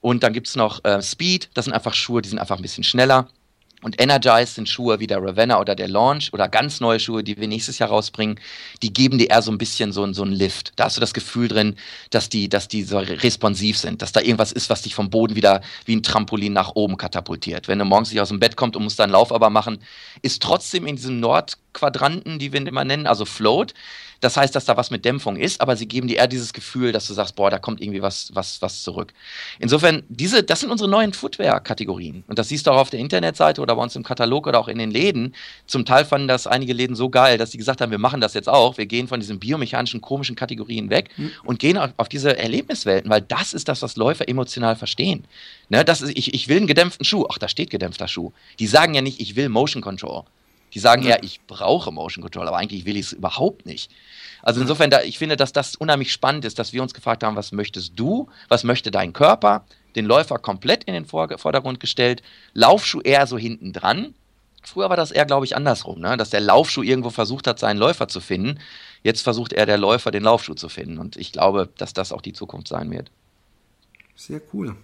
Und dann gibt es noch äh, Speed, das sind einfach Schuhe, die sind einfach ein bisschen schneller. Und Energize sind Schuhe wie der Ravenna oder der Launch oder ganz neue Schuhe, die wir nächstes Jahr rausbringen, die geben dir eher so ein bisschen so, so einen Lift. Da hast du das Gefühl drin, dass die, dass die so responsiv sind, dass da irgendwas ist, was dich vom Boden wieder wie ein Trampolin nach oben katapultiert. Wenn du morgens nicht aus dem Bett kommst und musst deinen Lauf aber machen, ist trotzdem in diesem Nordquadranten, die wir immer nennen, also Float, das heißt, dass da was mit Dämpfung ist, aber sie geben dir eher dieses Gefühl, dass du sagst, boah, da kommt irgendwie was, was, was zurück. Insofern, diese, das sind unsere neuen Footwear-Kategorien. Und das siehst du auch auf der Internetseite oder bei uns im Katalog oder auch in den Läden. Zum Teil fanden das einige Läden so geil, dass sie gesagt haben, wir machen das jetzt auch. Wir gehen von diesen biomechanischen, komischen Kategorien weg mhm. und gehen auf, auf, diese Erlebniswelten, weil das ist das, was Läufer emotional verstehen. Ne, das ist, ich, ich will einen gedämpften Schuh. Ach, da steht gedämpfter Schuh. Die sagen ja nicht, ich will Motion Control. Die sagen ja, ich brauche Motion Control, aber eigentlich will ich es überhaupt nicht. Also insofern, da, ich finde, dass das unheimlich spannend ist, dass wir uns gefragt haben, was möchtest du, was möchte dein Körper, den Läufer komplett in den Vordergrund gestellt, Laufschuh eher so hinten dran. Früher war das eher, glaube ich, andersrum, ne? dass der Laufschuh irgendwo versucht hat, seinen Läufer zu finden. Jetzt versucht er der Läufer, den Laufschuh zu finden. Und ich glaube, dass das auch die Zukunft sein wird. Sehr cool.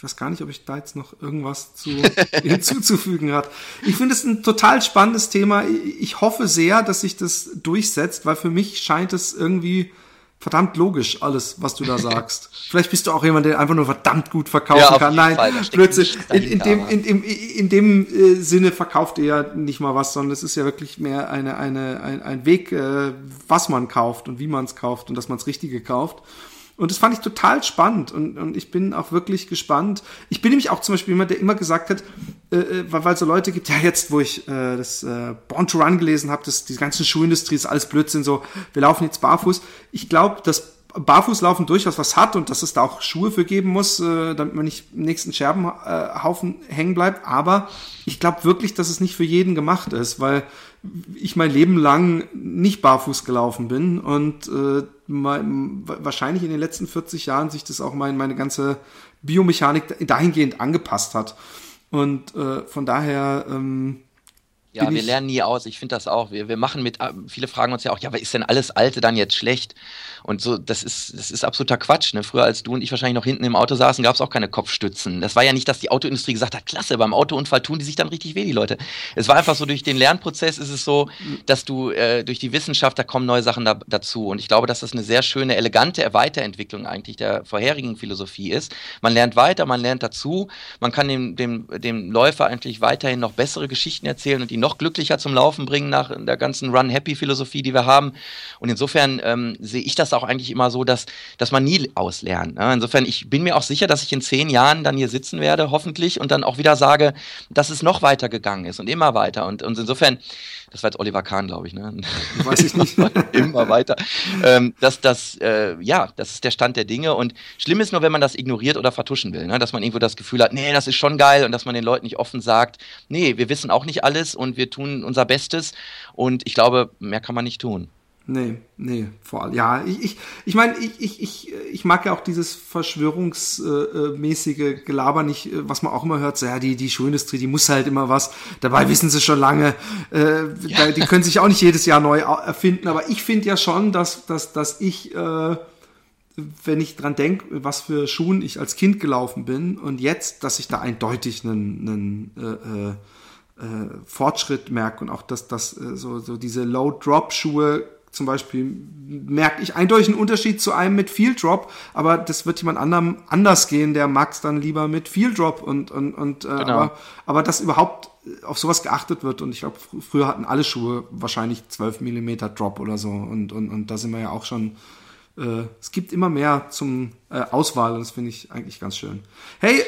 Ich weiß gar nicht, ob ich da jetzt noch irgendwas zu, hinzuzufügen hat. Ich finde es ein total spannendes Thema. Ich hoffe sehr, dass sich das durchsetzt, weil für mich scheint es irgendwie verdammt logisch, alles, was du da sagst. Vielleicht bist du auch jemand, der einfach nur verdammt gut verkaufen ja, kann. Nein, plötzlich, in, in, dem, in, in, in dem äh, Sinne verkauft ihr ja nicht mal was, sondern es ist ja wirklich mehr eine, eine, ein, ein Weg, äh, was man kauft und wie man es kauft und dass man es Richtige kauft. Und das fand ich total spannend und, und ich bin auch wirklich gespannt. Ich bin nämlich auch zum Beispiel jemand, der immer gesagt hat, äh, äh weil, weil so Leute gibt, ja jetzt, wo ich äh, das äh, Born to Run gelesen habe, dass die ganze Schuhindustrie ist alles Blödsinn, so wir laufen jetzt barfuß. Ich glaube, dass Barfußlaufen durchaus was hat und dass es da auch Schuhe für geben muss, äh, damit man nicht im nächsten Scherbenhaufen hängen bleibt. Aber ich glaube wirklich, dass es nicht für jeden gemacht ist, weil ich mein Leben lang nicht barfuß gelaufen bin und äh, mein, wahrscheinlich in den letzten 40 Jahren sich das auch mein, meine ganze Biomechanik dahingehend angepasst hat. Und äh, von daher ähm, ja, wir lernen nie aus. Ich finde das auch. Wir, wir machen mit, äh, viele fragen uns ja auch, ja, aber ist denn alles Alte dann jetzt schlecht? Und so, das ist, das ist absoluter Quatsch. Ne? Früher, als du und ich wahrscheinlich noch hinten im Auto saßen, gab es auch keine Kopfstützen. Das war ja nicht, dass die Autoindustrie gesagt hat, klasse, beim Autounfall tun die sich dann richtig weh, die Leute. Es war einfach so, durch den Lernprozess ist es so, dass du äh, durch die Wissenschaft, da kommen neue Sachen da, dazu. Und ich glaube, dass das eine sehr schöne, elegante Weiterentwicklung eigentlich der vorherigen Philosophie ist. Man lernt weiter, man lernt dazu, man kann dem, dem, dem Läufer eigentlich weiterhin noch bessere Geschichten erzählen und ihn noch glücklicher zum Laufen bringen nach der ganzen Run-Happy-Philosophie, die wir haben. Und insofern ähm, sehe ich das auch eigentlich immer so, dass, dass man nie auslernt. Ne? Insofern, ich bin mir auch sicher, dass ich in zehn Jahren dann hier sitzen werde, hoffentlich, und dann auch wieder sage, dass es noch weiter gegangen ist und immer weiter. Und, und insofern, das war jetzt Oliver Kahn, glaube ich, ne? Weiß ich nicht. immer weiter. Ähm, dass das, äh, ja, das ist der Stand der Dinge. Und schlimm ist nur, wenn man das ignoriert oder vertuschen will, ne? dass man irgendwo das Gefühl hat, nee, das ist schon geil und dass man den Leuten nicht offen sagt, nee, wir wissen auch nicht alles und wir tun unser Bestes. Und ich glaube, mehr kann man nicht tun. Nee, nee, vor allem. Ja, ich, ich, ich meine, ich, ich, ich, ich mag ja auch dieses verschwörungsmäßige Gelaber nicht, äh, was man auch immer hört, so, ja, die, die Schuhindustrie, die muss halt immer was. Dabei wissen sie schon lange, äh, ja. die können sich auch nicht jedes Jahr neu erfinden. Aber ich finde ja schon, dass, dass, dass ich, äh, wenn ich dran denke, was für Schuhen ich als Kind gelaufen bin und jetzt, dass ich da eindeutig einen, einen äh, äh, äh Fortschritt merke und auch, dass, dass äh, so, so diese Low-Drop-Schuhe zum Beispiel merke ich eindeutig einen Unterschied zu einem mit Field Drop, aber das wird jemand anderem anders gehen, der mag es dann lieber mit Field Drop und, und, und äh, genau. aber, aber dass überhaupt auf sowas geachtet wird und ich glaube, früher hatten alle Schuhe wahrscheinlich 12 Millimeter Drop oder so und, und, und da sind wir ja auch schon, äh, es gibt immer mehr zum äh, Auswahl und das finde ich eigentlich ganz schön. Hey,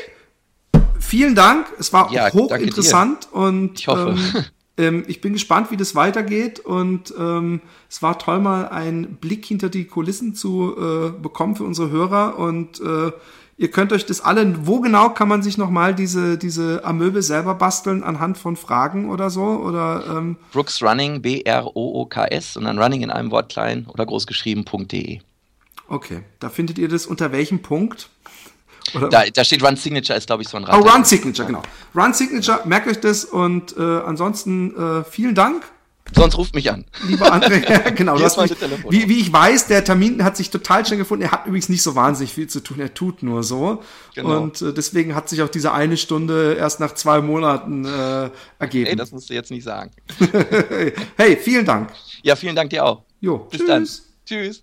vielen Dank, es war ja, hochinteressant und ich hoffe. Ähm, ähm, ich bin gespannt, wie das weitergeht und ähm, es war toll, mal einen Blick hinter die Kulissen zu äh, bekommen für unsere Hörer und äh, ihr könnt euch das alle, wo genau kann man sich nochmal diese, diese Amöbe selber basteln anhand von Fragen oder so? Oder, ähm Brooks Running, B-R-O-O-K-S und dann Running in einem Wort klein oder großgeschrieben.de. Okay, da findet ihr das unter welchem Punkt? Da, da, steht Run Signature, ist glaube ich so ein Rad. Oh, Run Signature, genau. Run Signature, merkt euch das und äh, ansonsten äh, vielen Dank. Sonst ruft mich an. Lieber André, genau. Du hast mich, wie, wie ich weiß, der Termin hat sich total schnell gefunden. Er hat übrigens nicht so wahnsinnig viel zu tun. Er tut nur so. Genau. Und äh, deswegen hat sich auch diese eine Stunde erst nach zwei Monaten äh, ergeben. Hey, das musst du jetzt nicht sagen. hey, vielen Dank. Ja, vielen Dank dir auch. Jo, bis tschüss. dann. Tschüss.